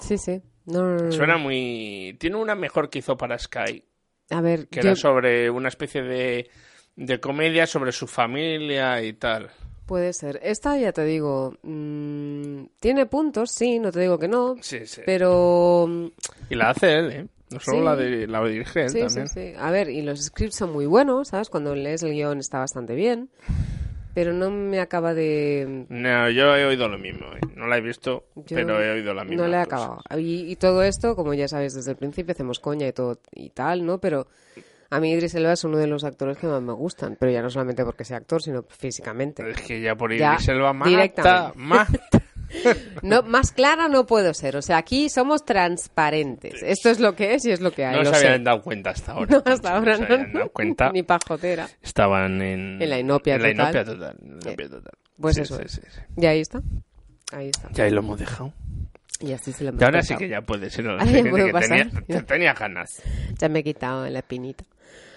Sí, sí. No, no, no, no. Suena muy... Tiene una mejor que hizo para Sky, A ver, que yo- era sobre una especie de, de comedia sobre su familia y tal. puede ser. Esta, ya te digo, mm, tiene puntos, sí, no te digo que no. Sí, sí. Pero... mm, Y la hace él, ¿eh? No solo Sí. la, de, la dirige él Sí, también. sí, sí. A ver, y los scripts son muy buenos, ¿sabes? Cuando lees el guion está bastante bien. Pero no me acaba de... No, yo he oído lo mismo. ¿eh? No la he visto, Yo pero he oído la misma. No le he acabado. Y, y todo esto, como ya sabéis desde el principio, hacemos coña y todo y tal, ¿no? Pero a mí Idris Elba es uno de los actores que más me gustan. Pero ya no solamente porque sea actor, sino físicamente. Es que ya por Ya, Idris Elba mata, directamente. mata. No, más clara no puedo ser. O sea, aquí somos transparentes. Esto es lo que es y es lo que hay. No lo se sé. habían dado cuenta hasta ahora. No, hasta ahora se no. habían dado cuenta. Ni pajotera. Estaban en... En la inopia en la total. inopia total. en la inopia total. Pues Sí, eso sí, es. sí, sí. Y ahí está. Ahí está. Y ahí lo hemos dejado. Y así se lo hemos Y ahora sí pasado. que ya puedes ir a la ya que pasar. tenía, te tenía ganas. Ya me he quitado la espinita.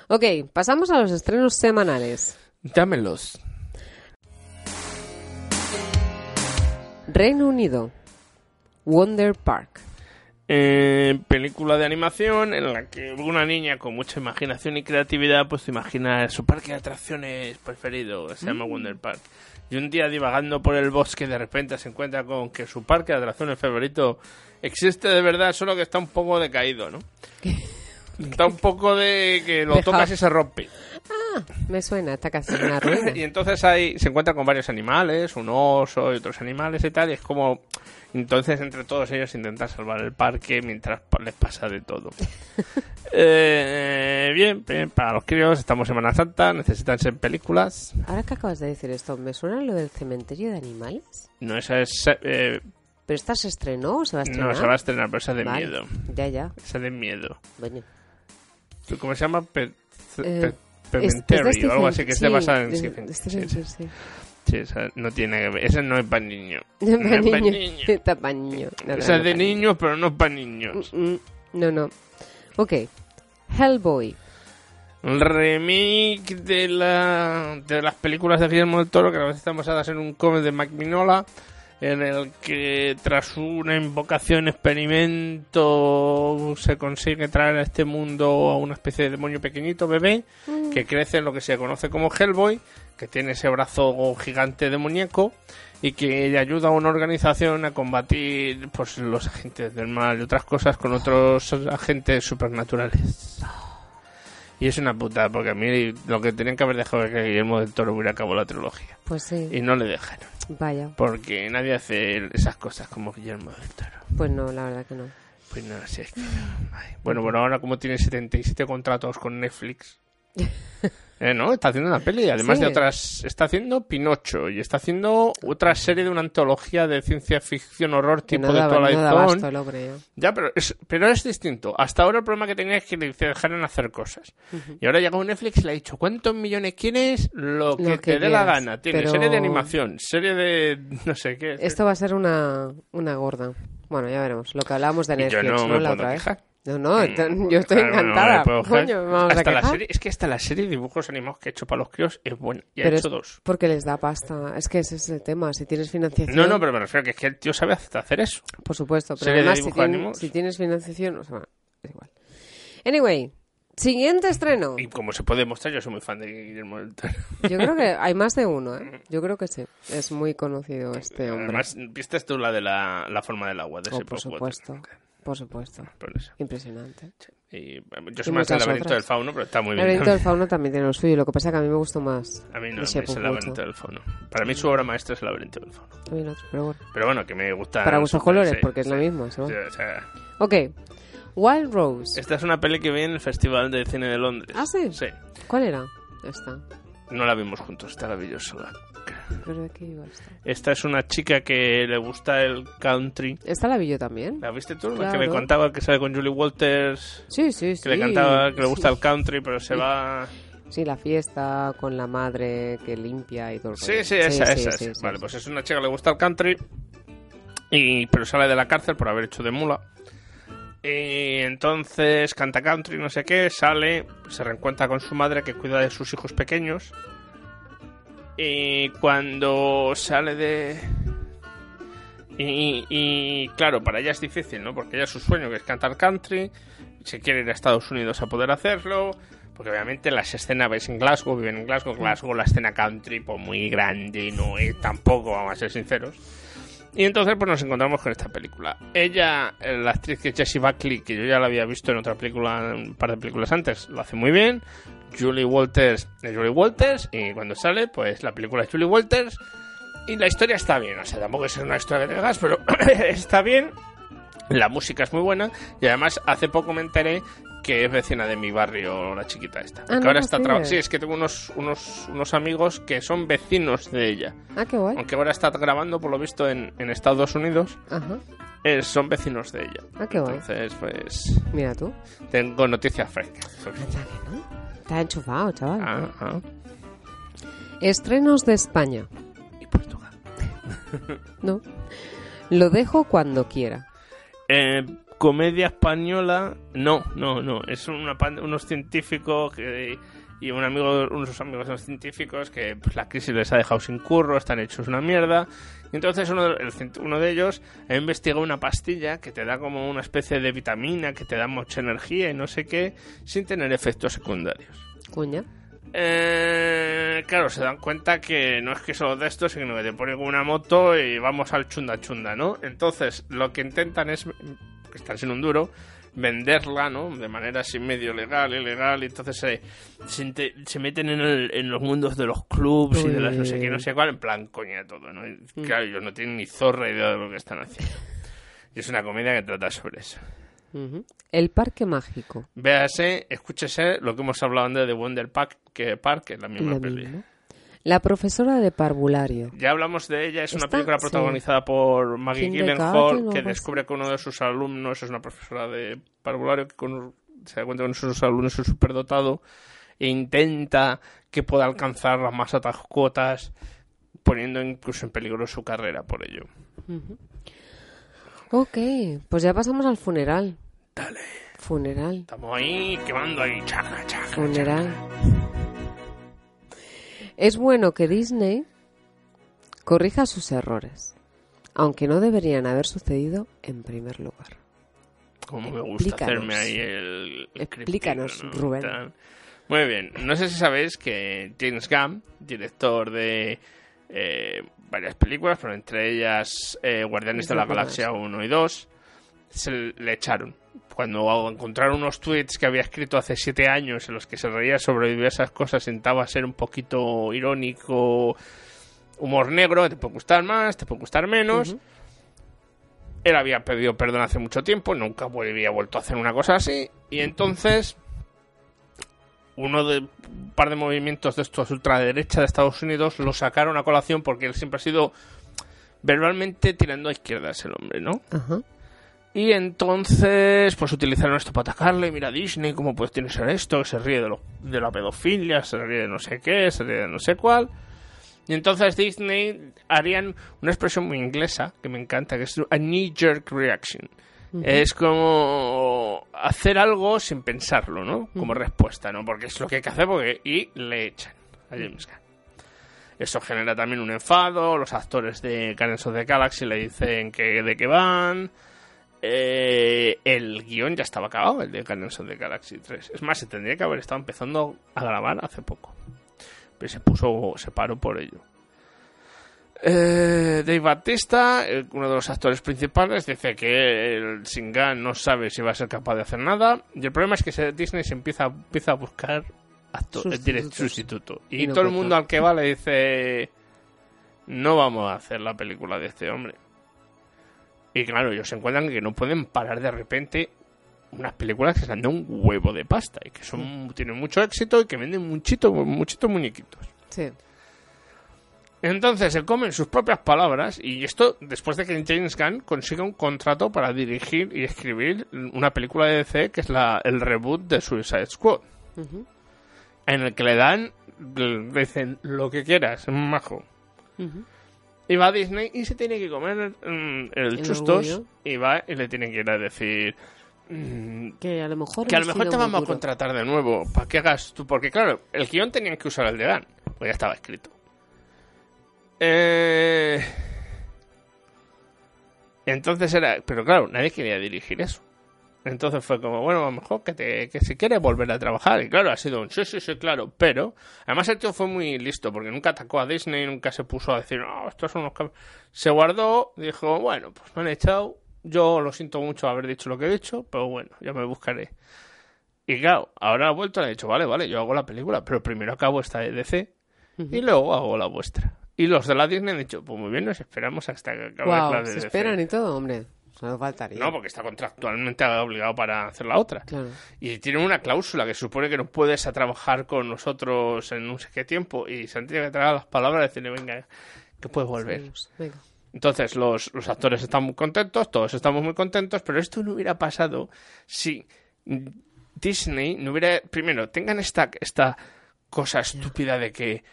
Ok, pasamos a los estrenos semanales. Dámelos. Reino Unido. Wonder Park. Eh, película de animación en la que una niña con mucha imaginación y creatividad pues se imagina su parque de atracciones preferido, se llama Wonder Park. Y un día divagando por el bosque de repente se encuentra con que su parque de atracciones favorito existe de verdad, solo que está un poco decaído, ¿no? Está un poco de que lo tocas y se rompe. Ah, me suena, está casi una ruina. Y entonces ahí se encuentra con varios animales, un oso y otros animales y tal, y es como... Entonces entre todos ellos intentan salvar el parque mientras les pasa de todo. Eh, bien, bien, para los críos estamos en Semana Santa, necesitan ser películas. Ahora que acabas de decir esto, ¿me suena lo del cementerio de animales? No, esa es... eh, ¿Pero esta se estrenó o se va a estrenar? no, se va a estrenar, pero esa de Vale. miedo. Ya, ya. Esa de miedo. Bueno. ¿Cómo se llama? Pe- Eh, Pe- es- Pementary o algo así, que sí, esté basada en Stephen sí, Stephen sí. Sí. Sí, esa no tiene que ver. Esa no es para niños. No es pa' pa' niño. niños. Está pa' niño. No, no, Esa es de niños, pero no es para niños. Mm, No, no. Ok. Hellboy. Remake de, la, de las películas de Guillermo del Toro, que a veces están basadas en un cómic de Mike Mignola, en el que tras una invocación, experimento, se consigue traer a este mundo a una especie de demonio pequeñito, bebé, Mm. que crece en lo que se conoce como Hellboy, que tiene ese brazo gigante demoníaco y que ayuda a una organización a combatir pues los agentes del mal y otras cosas con otros agentes supernaturales. Y es una putada, porque a mí lo que tenían que haber dejado es que Guillermo del Toro hubiera acabado la trilogía. Pues sí. Y no le dejaron. Vaya. Porque nadie hace esas cosas como Guillermo del Toro. Pues no, la verdad que no. Pues no, así es que... Bueno, bueno, ahora como tiene 77 contratos con Netflix, Eh, no, está haciendo una peli, además Sí. de otras, está haciendo Pinocho y está haciendo otra serie de una antología de ciencia ficción horror Que tipo no de no Twilight da Zone. ya. Pero es, pero es distinto. Hasta ahora el problema que tenía es que le dejaran hacer cosas. Y ahora llegó Netflix y le ha dicho, ¿cuántos millones quieres? Lo que, Lo que te dé la gana. Tiene pero- serie de animación, serie de no sé qué. Esto va a ser una, una gorda. Bueno, ya veremos. Lo que hablábamos de Y yo Netflix, no ¿no? me La puedo otra vez. quejar. No, no, Mm, yo estoy claro, encantada. Coño, a la serie, es que hasta la serie de dibujos animados que he hecho para los críos es buena. Y ha Pero hecho dos. porque les da pasta. Es que ese es el tema. Si tienes financiación... No, no, pero me refiero a que es que el tío sabe hasta hacer eso. Por supuesto, pero además si, tienes financiación... O sea, es igual. Anyway, siguiente estreno. Y como se puede demostrar, yo soy muy fan de Guillermo del Toro. Yo creo que hay más de uno, ¿eh? Yo creo que sí. Es muy conocido este hombre. Además, viste tú la de la, la forma del agua de Oh, ese por supuesto. Por supuesto. Por eso. Impresionante. Y, yo Y soy más del laberinto otras. del fauno, pero está muy El bien. laberinto del fauno también tiene lo suyo. Lo que pasa es que a mí me gustó más. A mí no, es el laberinto del fauno. Para mí su obra maestra es el laberinto del fauno. A mí no, pero bueno. Pero bueno, que me gusta. Para gustos colores, sí, porque es sí. misma, ¿no? Sí, o sea, Ok. Wild Rose. esta es una peli que vi en el Festival de Cine de Londres. ¿Ah, sí? Sí. ¿Cuál era? Esta. No la vimos juntos, esta la vi yo sola. ¿Pero de qué iba esta? Esta es una chica que le gusta el country. ¿Esta la vi yo también? ¿La viste tú? La Claro. que me contaba que sale con Julie Walters. Sí, sí, sí. Que le cantaba que le gusta el country, pero se Sí. va. Sí, la fiesta con la madre que limpia y todo el Sí, sí, esa, sí, esa. esa. vale, pues es una chica que le gusta el country. Y, pero sale de la cárcel por haber hecho de mula. Y entonces canta country, no sé qué, sale, se reencuentra con su madre que cuida de sus hijos pequeños. Y cuando sale de... Y, y, claro, para ella es difícil, ¿no? Porque ella es su sueño, que es cantar country, se quiere ir a Estados Unidos a poder hacerlo, porque obviamente las escenas, ves en Glasgow, viven en Glasgow, Glasgow, la escena country, pues muy grande, no es tampoco, vamos a ser sinceros. Y entonces pues nos encontramos con esta película. Ella, eh, la actriz que es Jessie Buckley, que yo ya la había visto en otra película, un par de películas antes, lo hace muy bien. Julie Walters es Julie Walters y cuando sale pues la película es Julie Walters y la historia está bien, o sea, tampoco es una historia de gas, pero está bien. La música es muy buena y además hace poco me enteré que es vecina de mi barrio, la chiquita esta. Ah, que no ahora está digas. traba- Sí, es que tengo unos, unos, unos amigos que son vecinos de ella. Ah, qué guay. Aunque ahora está grabando, por lo visto, en, en Estados Unidos, Ajá. eh, son vecinos de ella. Ah, qué guay. Entonces, pues, Mira tú. tengo noticias frescas. Está enchufado, chaval. Ah, ah. Estrenos de España. no. Lo dejo cuando quiera. Eh, comedia española, no, no, no. Es una unos científicos que- y un amigo, unos amigos son científicos que pues, la crisis les ha dejado sin curro, están hechos una mierda. Y entonces uno de, el uno de ellos ha investigado una pastilla que te da como una especie de vitamina que te da mucha energía y no sé qué, sin tener efectos secundarios. Cuña. Eh, claro, se dan cuenta que no es que solo de esto, sino que te ponen una moto y vamos al chunda chunda, ¿no? Entonces, lo que intentan es, que están sin un duro, venderla, ¿no? De manera así medio legal, ilegal, y entonces se, se, meten en, el- en los mundos de los clubs y de las no sé qué, no sé cuál, en plan coña todo, ¿no? Y, claro, ellos no tienen ni zorra idea de lo que están haciendo. Y es una comedia que trata sobre eso. El Parque Mágico. Véase, escúchese lo que hemos hablado antes de Wonder Park, que Park, es la misma La peli. misma. La profesora de Parvulario. Ya hablamos de ella, es una película Sí. protagonizada por Maggie Gyllenhaal, que algo descubre que uno de sus alumnos es una profesora de parvulario que con- se da cuenta que uno de sus alumnos es superdotado e intenta que pueda alcanzar las más altas cuotas, poniendo incluso en peligro su carrera por ello. Ujú. Ok, pues ya pasamos al funeral. Dale. Funeral. Estamos ahí quemando ahí, chaca, chaca. Funeral. Es bueno que Disney corrija sus errores, aunque no deberían haber sucedido en primer lugar. Como me gusta hacerme ahí el... Explícanos. Rubén. Muy bien. No sé si sabéis que James Gunn, director de eh, varias películas, pero entre ellas eh, Guardianes de la. Galaxia 1 y 2, se le echaron. Cuando encontraron unos tweets que había escrito hace siete años en los que se reía sobre diversas cosas, intentaba ser un poquito irónico, humor negro, te puede gustar más, te puede gustar menos. Él había pedido perdón hace mucho tiempo, nunca había vuelto a hacer una cosa así. Y entonces uno de un par de movimientos de estos ultraderecha de Estados Unidos lo sacaron a colación porque él siempre ha sido verbalmente tirando a izquierdas el hombre, ¿no? Ajá. Y entonces, pues utilizaron esto para atacarle. Mira Disney, cómo pues tiene que ser esto, que se ríe de, lo, de la pedofilia, se ríe de no sé qué, se ríe de no sé cuál. Y entonces Disney harían una expresión muy inglesa que me encanta, que es a knee-jerk reaction. Es como hacer algo sin pensarlo, ¿no? Como respuesta, ¿no? Porque es lo que hay que hacer porque... y le echan a James Gunn. Eso genera también un enfado. Los actores de Guardians of the Galaxy le dicen que de qué van. Eh, el guion ya estaba acabado, el de Guardians of the Galaxy 3. Es más, se tendría que haber estado empezando a grabar hace poco. Pero se puso, se paró por ello. Eh, Dave Batista, uno de los actores principales, dice que el Singan no sabe si va a ser capaz de hacer nada. Y el problema es que Disney se empieza, empieza a buscar actor, Sustitutos. sustituto. Y, Y no todo el mundo al que va le dice: No vamos a hacer la película de este hombre. Y claro, ellos se encuentran que no pueden parar de repente unas películas que se han dado un huevo de pasta y que son tienen mucho éxito y que venden muchito, muchitos muñequitos. Sí. Entonces se comen sus propias palabras y esto después de que James Gunn consiga un contrato para dirigir y escribir una película de DC que es la, el reboot de Suicide Squad, en el que le dan, le dicen lo que quieras, majo. Ujú. Y va a Disney y se tiene que comer mm, el, El chustos orgullo. y va y le tienen que ir a decir mm, Que a lo mejor. que a lo mejor te vamos a contratar de nuevo para que hagas tú porque claro el guion tenían que usar el de Dan pues ya estaba escrito eh... entonces era pero claro nadie quería dirigir eso entonces fue como bueno a lo mejor que te que si quieres volver a trabajar y claro ha sido un sí sí sí claro pero además el tío fue muy listo porque nunca atacó a Disney nunca se puso a decir no estos son unos cab-". se guardó dijo bueno pues me han echado yo lo siento mucho haber dicho lo que he dicho pero bueno ya me buscaré y claro, ahora ha vuelto y le ha dicho, vale, vale, yo hago la película, pero primero acabo esta de DC y luego hago la vuestra. Y los de la Disney han dicho, pues muy bien, nos esperamos hasta que acabe Guau, la de se DC. esperan y todo, hombre. Solo faltaría. No, porque está contractualmente obligado para hacer la otra. Claro. Y tiene una cláusula que supone que no puedes a trabajar con nosotros en no sé qué tiempo y se han tenido que traer las palabras y decirle, venga, que puedes volver. Venga. Entonces los, los actores están muy contentos, todos estamos muy contentos, pero esto no hubiera pasado si Disney no hubiera... Primero, tengan esta, esta cosa estúpida de que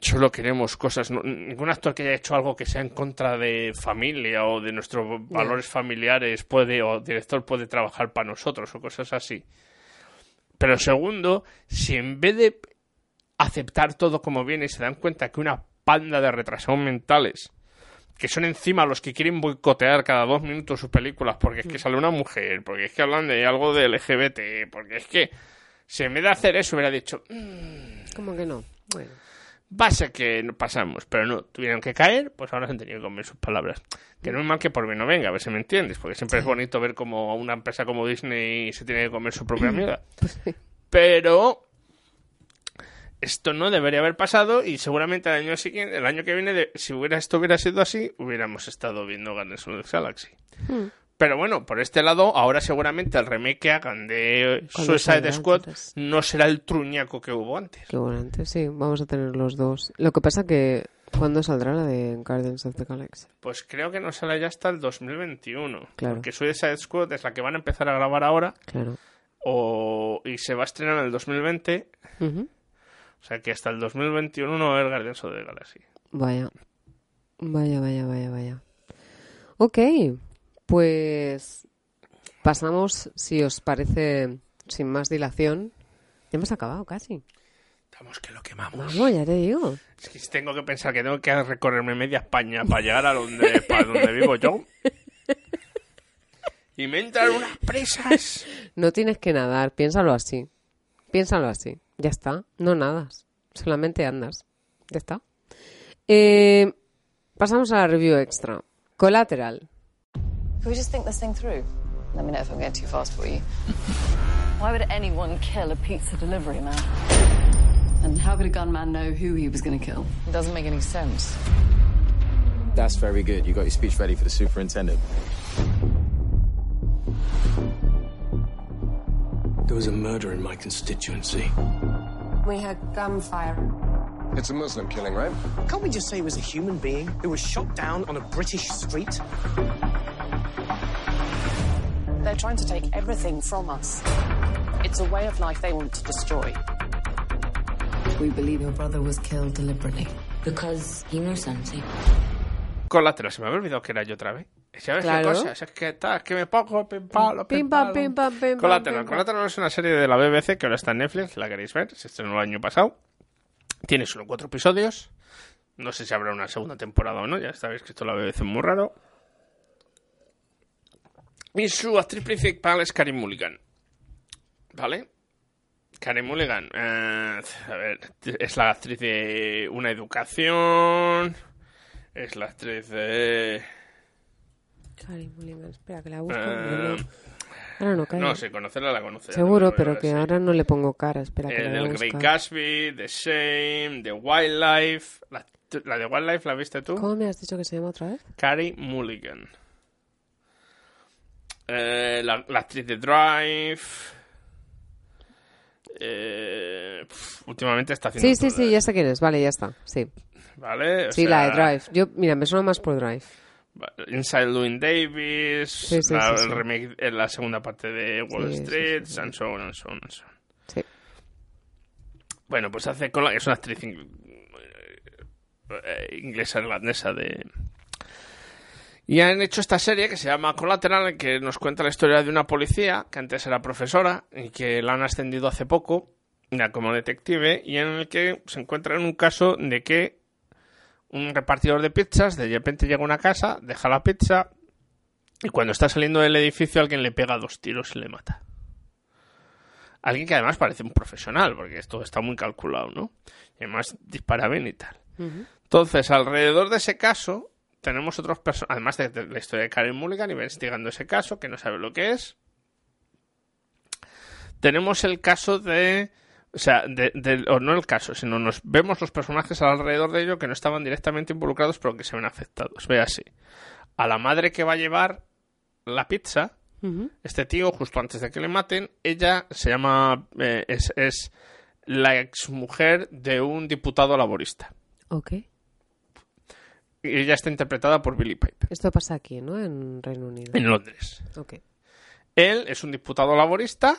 solo queremos cosas... no- ningún actor que haya hecho algo que sea en contra de familia o de nuestros valores familiares puede o director puede trabajar para nosotros o cosas así. Pero segundo, si en vez de aceptar todo como viene se dan cuenta que una panda de retrasados mentales que son encima los que quieren boicotear cada dos minutos sus películas porque es que sale una mujer, porque es que hablan de algo de LGBT, porque es que si en vez de hacer eso hubiera dicho, "Mm, ¿Cómo que no? Bueno. Va a ser que pasamos, pero no, tuvieron que caer, pues ahora se han tenido que comer sus palabras. Que no es mal que por mí no venga, a ver si me entiendes, porque siempre es bonito ver como una empresa como Disney se tiene que comer su propia mierda. Pero esto no debería haber pasado y seguramente el año siguiente, el año que viene, si hubiera esto hubiera sido así, hubiéramos estado viendo Guardians of the Galaxy. Hmm. Pero bueno, por este lado, ahora seguramente el remake que hagan de Suicide Squad no será el truñaco que hubo antes. Qué bueno, antes sí, vamos a tener los dos. Lo que pasa que, ¿cuándo saldrá la de Guardians of the Galaxy? Pues creo que no sale ya hasta el 2021. Claro. Porque Suicide Squad es la que van a empezar a grabar ahora. Claro. O, y se va a estrenar en el 2020. Ujú. O sea que hasta el 2021 no va a haber Guardians of the Galaxy. Vaya. Vaya, vaya, vaya, vaya. Ok, pues pasamos, si os parece, sin más dilación. Ya hemos acabado casi. Estamos que lo quemamos. Vamos, ya te digo. Es que tengo que pensar que tengo que recorrerme media España para llegar a donde, para donde vivo yo. Y me entran unas presas. No tienes que nadar, piénsalo así. Piénsalo así. Ya está. No nadas. Solamente andas. Ya está. Eh, pasamos a la review extra. Collateral. Can we just think this thing through? Let me know if I'm going too fast for you. Why would anyone kill a pizza delivery man? And how could a gunman know who he was going to kill? It doesn't make any sense. That's very good. You got your speech ready for the superintendent. There was a murder in my constituency. We heard gunfire. It's a Muslim killing, right? Can't we just say it was a human being who was shot down on a British street? They're trying to take everything from us. It's a way of life they want to destroy. We believe your brother was killed deliberately. Because he knew something. Collateral, se me había olvidado que era yo otra vez. ¿Sabes Claro. qué cosa? Es que, está, es que me pongo pim pam, Pim pam, pim pam, pim pam. Collateral. pim pam. Collateral es una serie de la BBC que ahora está en Netflix, la queréis ver, se estrenó el año pasado. Tiene solo cuatro episodios. No sé si habrá una segunda temporada o no, ya sabéis que esto la BBC es muy raro. Y su actriz principal es Karim Mulligan. ¿Vale? Karim Mulligan, eh, a ver, es la actriz de Una Educación. Es la actriz de. Cari Mulligan, espera, que la busco. eh, Ahora no cae. no sé, conocerla la conoce. Seguro, no, pero que ahora no le pongo cara. Espera, que Eh, la del Grey. Gatsby, The Shame, The Wildlife. La, la de Wildlife, ¿la viste tú? ¿Cómo me has dicho que se llama otra vez? Carrie Mulligan. Eh, la, la actriz de Drive. Eh, últimamente está haciendo. Sí, sí, sí, ya sé quién es. Vale, ya está. Sí, ¿Vale? O sí la de sea, Drive. Yo, mira, me suena más por Drive. Inside Louis Davis. Sí, sí, la, sí, el remake en la segunda parte de Wall Street. And so on, and so on, and so on. Sí. Bueno, pues hace con la, es una actriz ing- eh, inglesa irlandesa de y han hecho esta serie que se llama Collateral que nos cuenta la historia de una policía que antes era profesora y que la han ascendido hace poco ya como detective y en el que se encuentra en un caso de que un repartidor de pizzas de repente llega a una casa deja la pizza y cuando está saliendo del edificio alguien le pega dos tiros y le mata Alguien que además parece un profesional, porque esto está muy calculado, ¿no? Y además dispara bien y tal. Entonces, alrededor de ese caso, tenemos otros personajes, además de, de la historia de Karen Mulligan, investigando ese caso, que no sabe lo que es. Tenemos el caso de. O sea, de, de- o no el caso, sino nos vemos los personajes alrededor de ello que no estaban directamente involucrados, pero que se ven afectados. Ve así. A la madre que va a llevar la pizza, este tío, justo antes de que le maten, ella se llama. eh, es, es la exmujer de un diputado laborista. Ok. Y ella está interpretada por Billy Piper. Esto pasa aquí, ¿no? En Reino Unido. En Londres. Ok. Él es un diputado laborista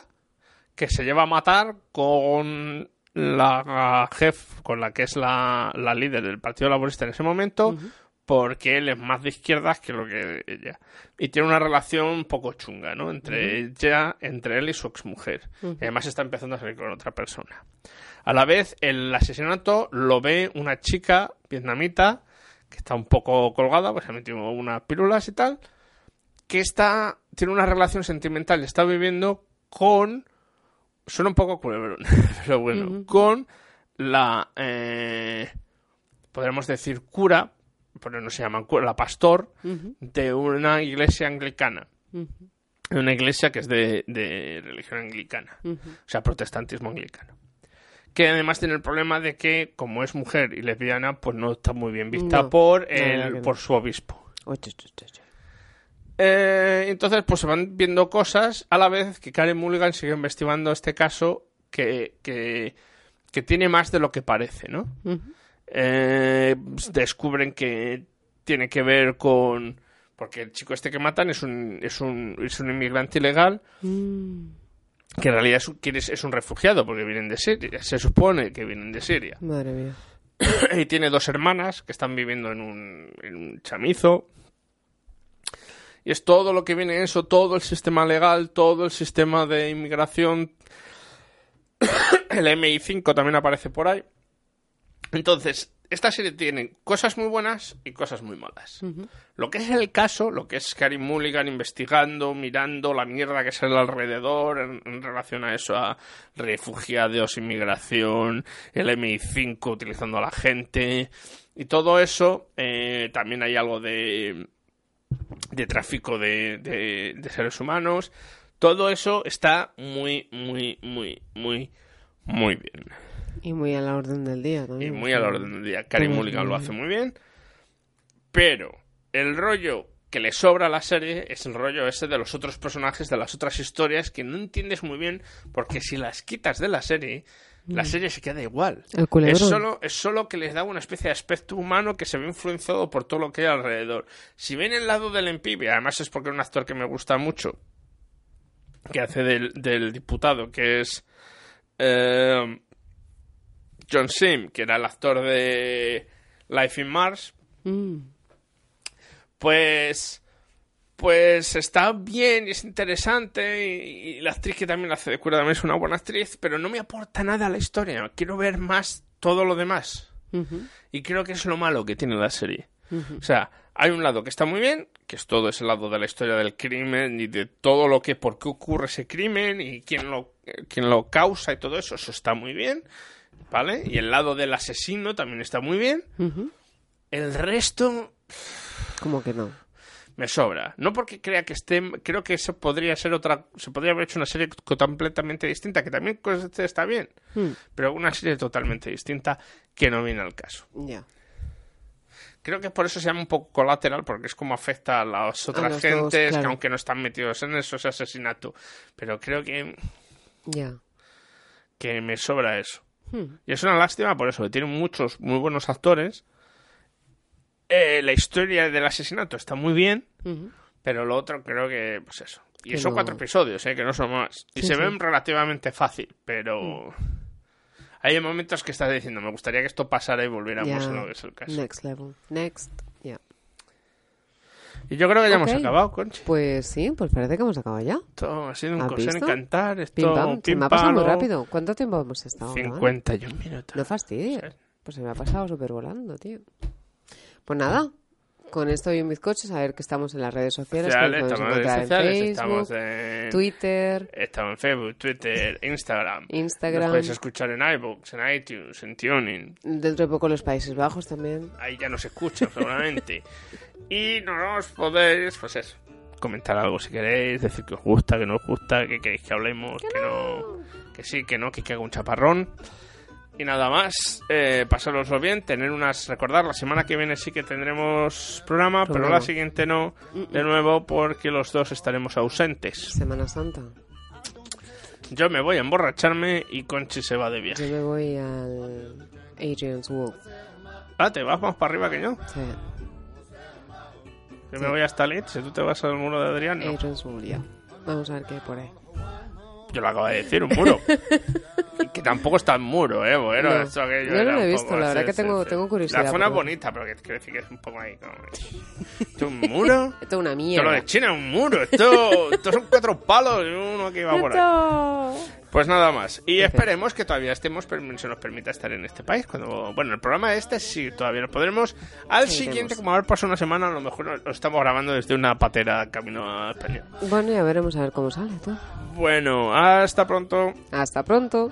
que se lleva a matar con la jefe, con la que es la, la líder del Partido Laborista en ese momento, porque él es más de izquierdas que lo que ella. Y tiene una relación un poco chunga, ¿no? Entre ella, entre él y su exmujer. Ujú. Y además está empezando a salir con otra persona. A la vez, el asesinato lo ve una chica vietnamita que está un poco colgada, pues se ha metido unas pílulas y tal, que está, tiene una relación sentimental está viviendo con, suena un poco culebrón, pero bueno, con la, eh, podríamos decir cura, pero no se llaman cura, la pastor de una iglesia anglicana. Ujú. Una iglesia que es de, de religión anglicana, o sea, protestantismo anglicano. Que además tiene el problema de que, como es mujer y lesbiana, pues no está muy bien vista No, por, el, no. por su obispo. Eh, entonces, pues se van viendo cosas a la vez que Karen Mulligan sigue investigando este caso que, que, que tiene más de lo que parece, ¿no? Eh, descubren que tiene que ver con... Porque el chico este que matan es un, es un, es un inmigrante ilegal Mm, que en realidad es un, quiere- es un refugiado porque vienen de Siria. Se supone que vienen de Siria. madre mía. y tiene dos hermanas que están viviendo en un, en un chamizo. Y es todo lo que viene eso, todo el sistema legal, todo el sistema de inmigración. el MI5 también aparece por ahí. Entonces, esta serie tiene cosas muy buenas y cosas muy malas. Lo que es el caso, lo que es Karim Mulligan investigando, mirando la mierda que sale alrededor en, en relación a eso, a refugiados, inmigración, el MI5 utilizando a la gente y todo eso, eh, también hay algo de, de tráfico de, de- de seres humanos. Todo eso está muy, muy, muy, muy, muy bien. Y muy a la orden del día Y también. muy a la orden del día. Karim Mulligan lo hace muy bien. Pero el rollo que le sobra a la serie es el rollo ese de los otros personajes, de las otras historias, que no entiendes muy bien, porque si las quitas de la serie, La Mm. serie se queda igual. Es solo, es solo que les da una especie de aspecto humano que se ve influenciado por todo lo que hay alrededor. Si ven el lado del empibe, además es porque es un actor que me gusta mucho, que hace del, del diputado, que es eh, John Sim, que era el actor de Life in Mars, Mm. pues pues está bien y es interesante y, y la actriz que también la hace de cura también es una buena actriz, pero no me aporta nada a la historia. Quiero ver más todo lo demás. Y creo que es lo malo que tiene la serie. O sea, hay un lado que está muy bien, que es todo ese lado de la historia del crimen y de todo lo que, por qué ocurre ese crimen y quién lo, eh, quién lo causa y todo eso, eso está muy bien, ¿vale? Y el lado del asesino también está muy bien. El resto Como que no. me sobra. No porque crea que esté, creo que eso podría ser otra, se podría haber hecho una serie co- completamente distinta, que también pues, está bien, Mm. pero una serie totalmente distinta que no viene al caso. Ya. Creo que por eso se llama un poco colateral, porque es como afecta a las otras los dos, gentes claro. que aunque no están metidos en eso, ese asesinato. Pero creo que, Ya. que me sobra eso. Hmm. Y es una lástima por eso, que tiene muchos muy buenos actores. Eh, la historia del asesinato está muy bien, Ujú. pero lo otro creo que, pues eso. Y Que son no- cuatro episodios, ¿eh? que no son más. Y Sí, se sí. ven relativamente fácil, pero... Hay momentos que estás diciendo, me gustaría que esto pasara y volviéramos Ya. a lo que es el caso. Next level. Next. Y yo creo que ya Ok. hemos acabado, Conchi. Pues sí, pues parece que hemos acabado ya. Esto ha sido un ¿Has coser encantar. Esto, Pim pam. Se pim me ha pasado muy rápido. ¿Cuánto tiempo hemos estado? grabando? 51 minutos. No fastidies. Pues se me ha pasado súper volando, tío. Pues nada, con esto y un bizcocho, a ver que estamos en las redes sociales. que Sociales, nos estamos en redes sociales, en estamos Facebook, en Twitter. Estamos en Facebook, Twitter, Instagram. Instagram. Nos podéis escuchar en iVoox, en iTunes, en Tuning. Dentro de poco los Países Bajos también. Ahí ya nos escuchan seguramente. y nos podéis, pues eso, comentar algo si queréis, decir que os gusta, que no os gusta, que queréis que hablemos, que no, que sí, que no, que que haga un chaparrón. Y nada más, eh, pasároslo bien, tener unas... Recordar, la semana que viene sí que tendremos programa, pero la siguiente no, de nuevo, porque los dos estaremos ausentes. Semana Santa. Yo me voy a emborracharme y Conchi se va de viaje. Yo me voy al Adrian's Wolf. Ah, ¿te vas más para arriba que yo? Sí. Yo me voy hasta Leeds tú te vas al muro de Adrián. No. Adrian's Wolf, ya. Vamos a ver qué hay por ahí. Yo lo acabo de decir, un muro. Que tampoco está en muro, ¿eh? Bueno, No. esto aquello Yo no lo he visto, poco- la verdad sí, que sí, tengo- sí. tengo curiosidad La zona es bonita, pero que quiero decir que es un poco ahí como... ¿Esto es un muro? Esto es una Esto mierda. lo de China es un muro. Esto, esto son cuatro palos y uno que va por ahí. Pues nada más. Y esperemos que todavía estemos, se nos permita estar en este país. cuando Bueno, el programa este sí, todavía lo podremos. Al Sí, siguiente, como haber pasado una semana, a lo mejor lo estamos grabando desde una patera camino a España. Bueno, ya veremos a ver cómo sale tú. Bueno, hasta pronto. Hasta pronto.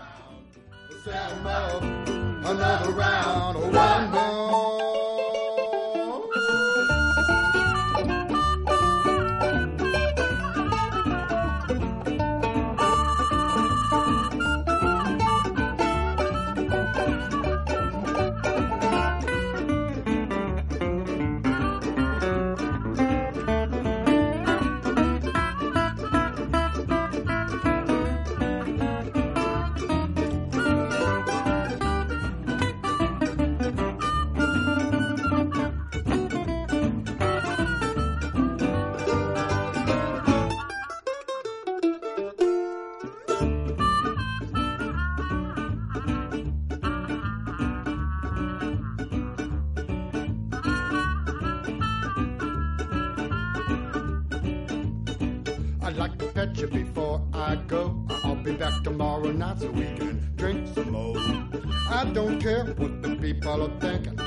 Are thinking.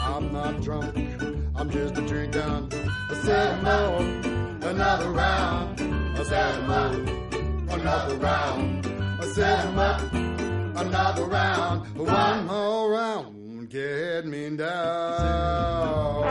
I'm not drunk, I'm just drinking. I said more, another round. I said more, another round. I said more, another round. One more round, get me down.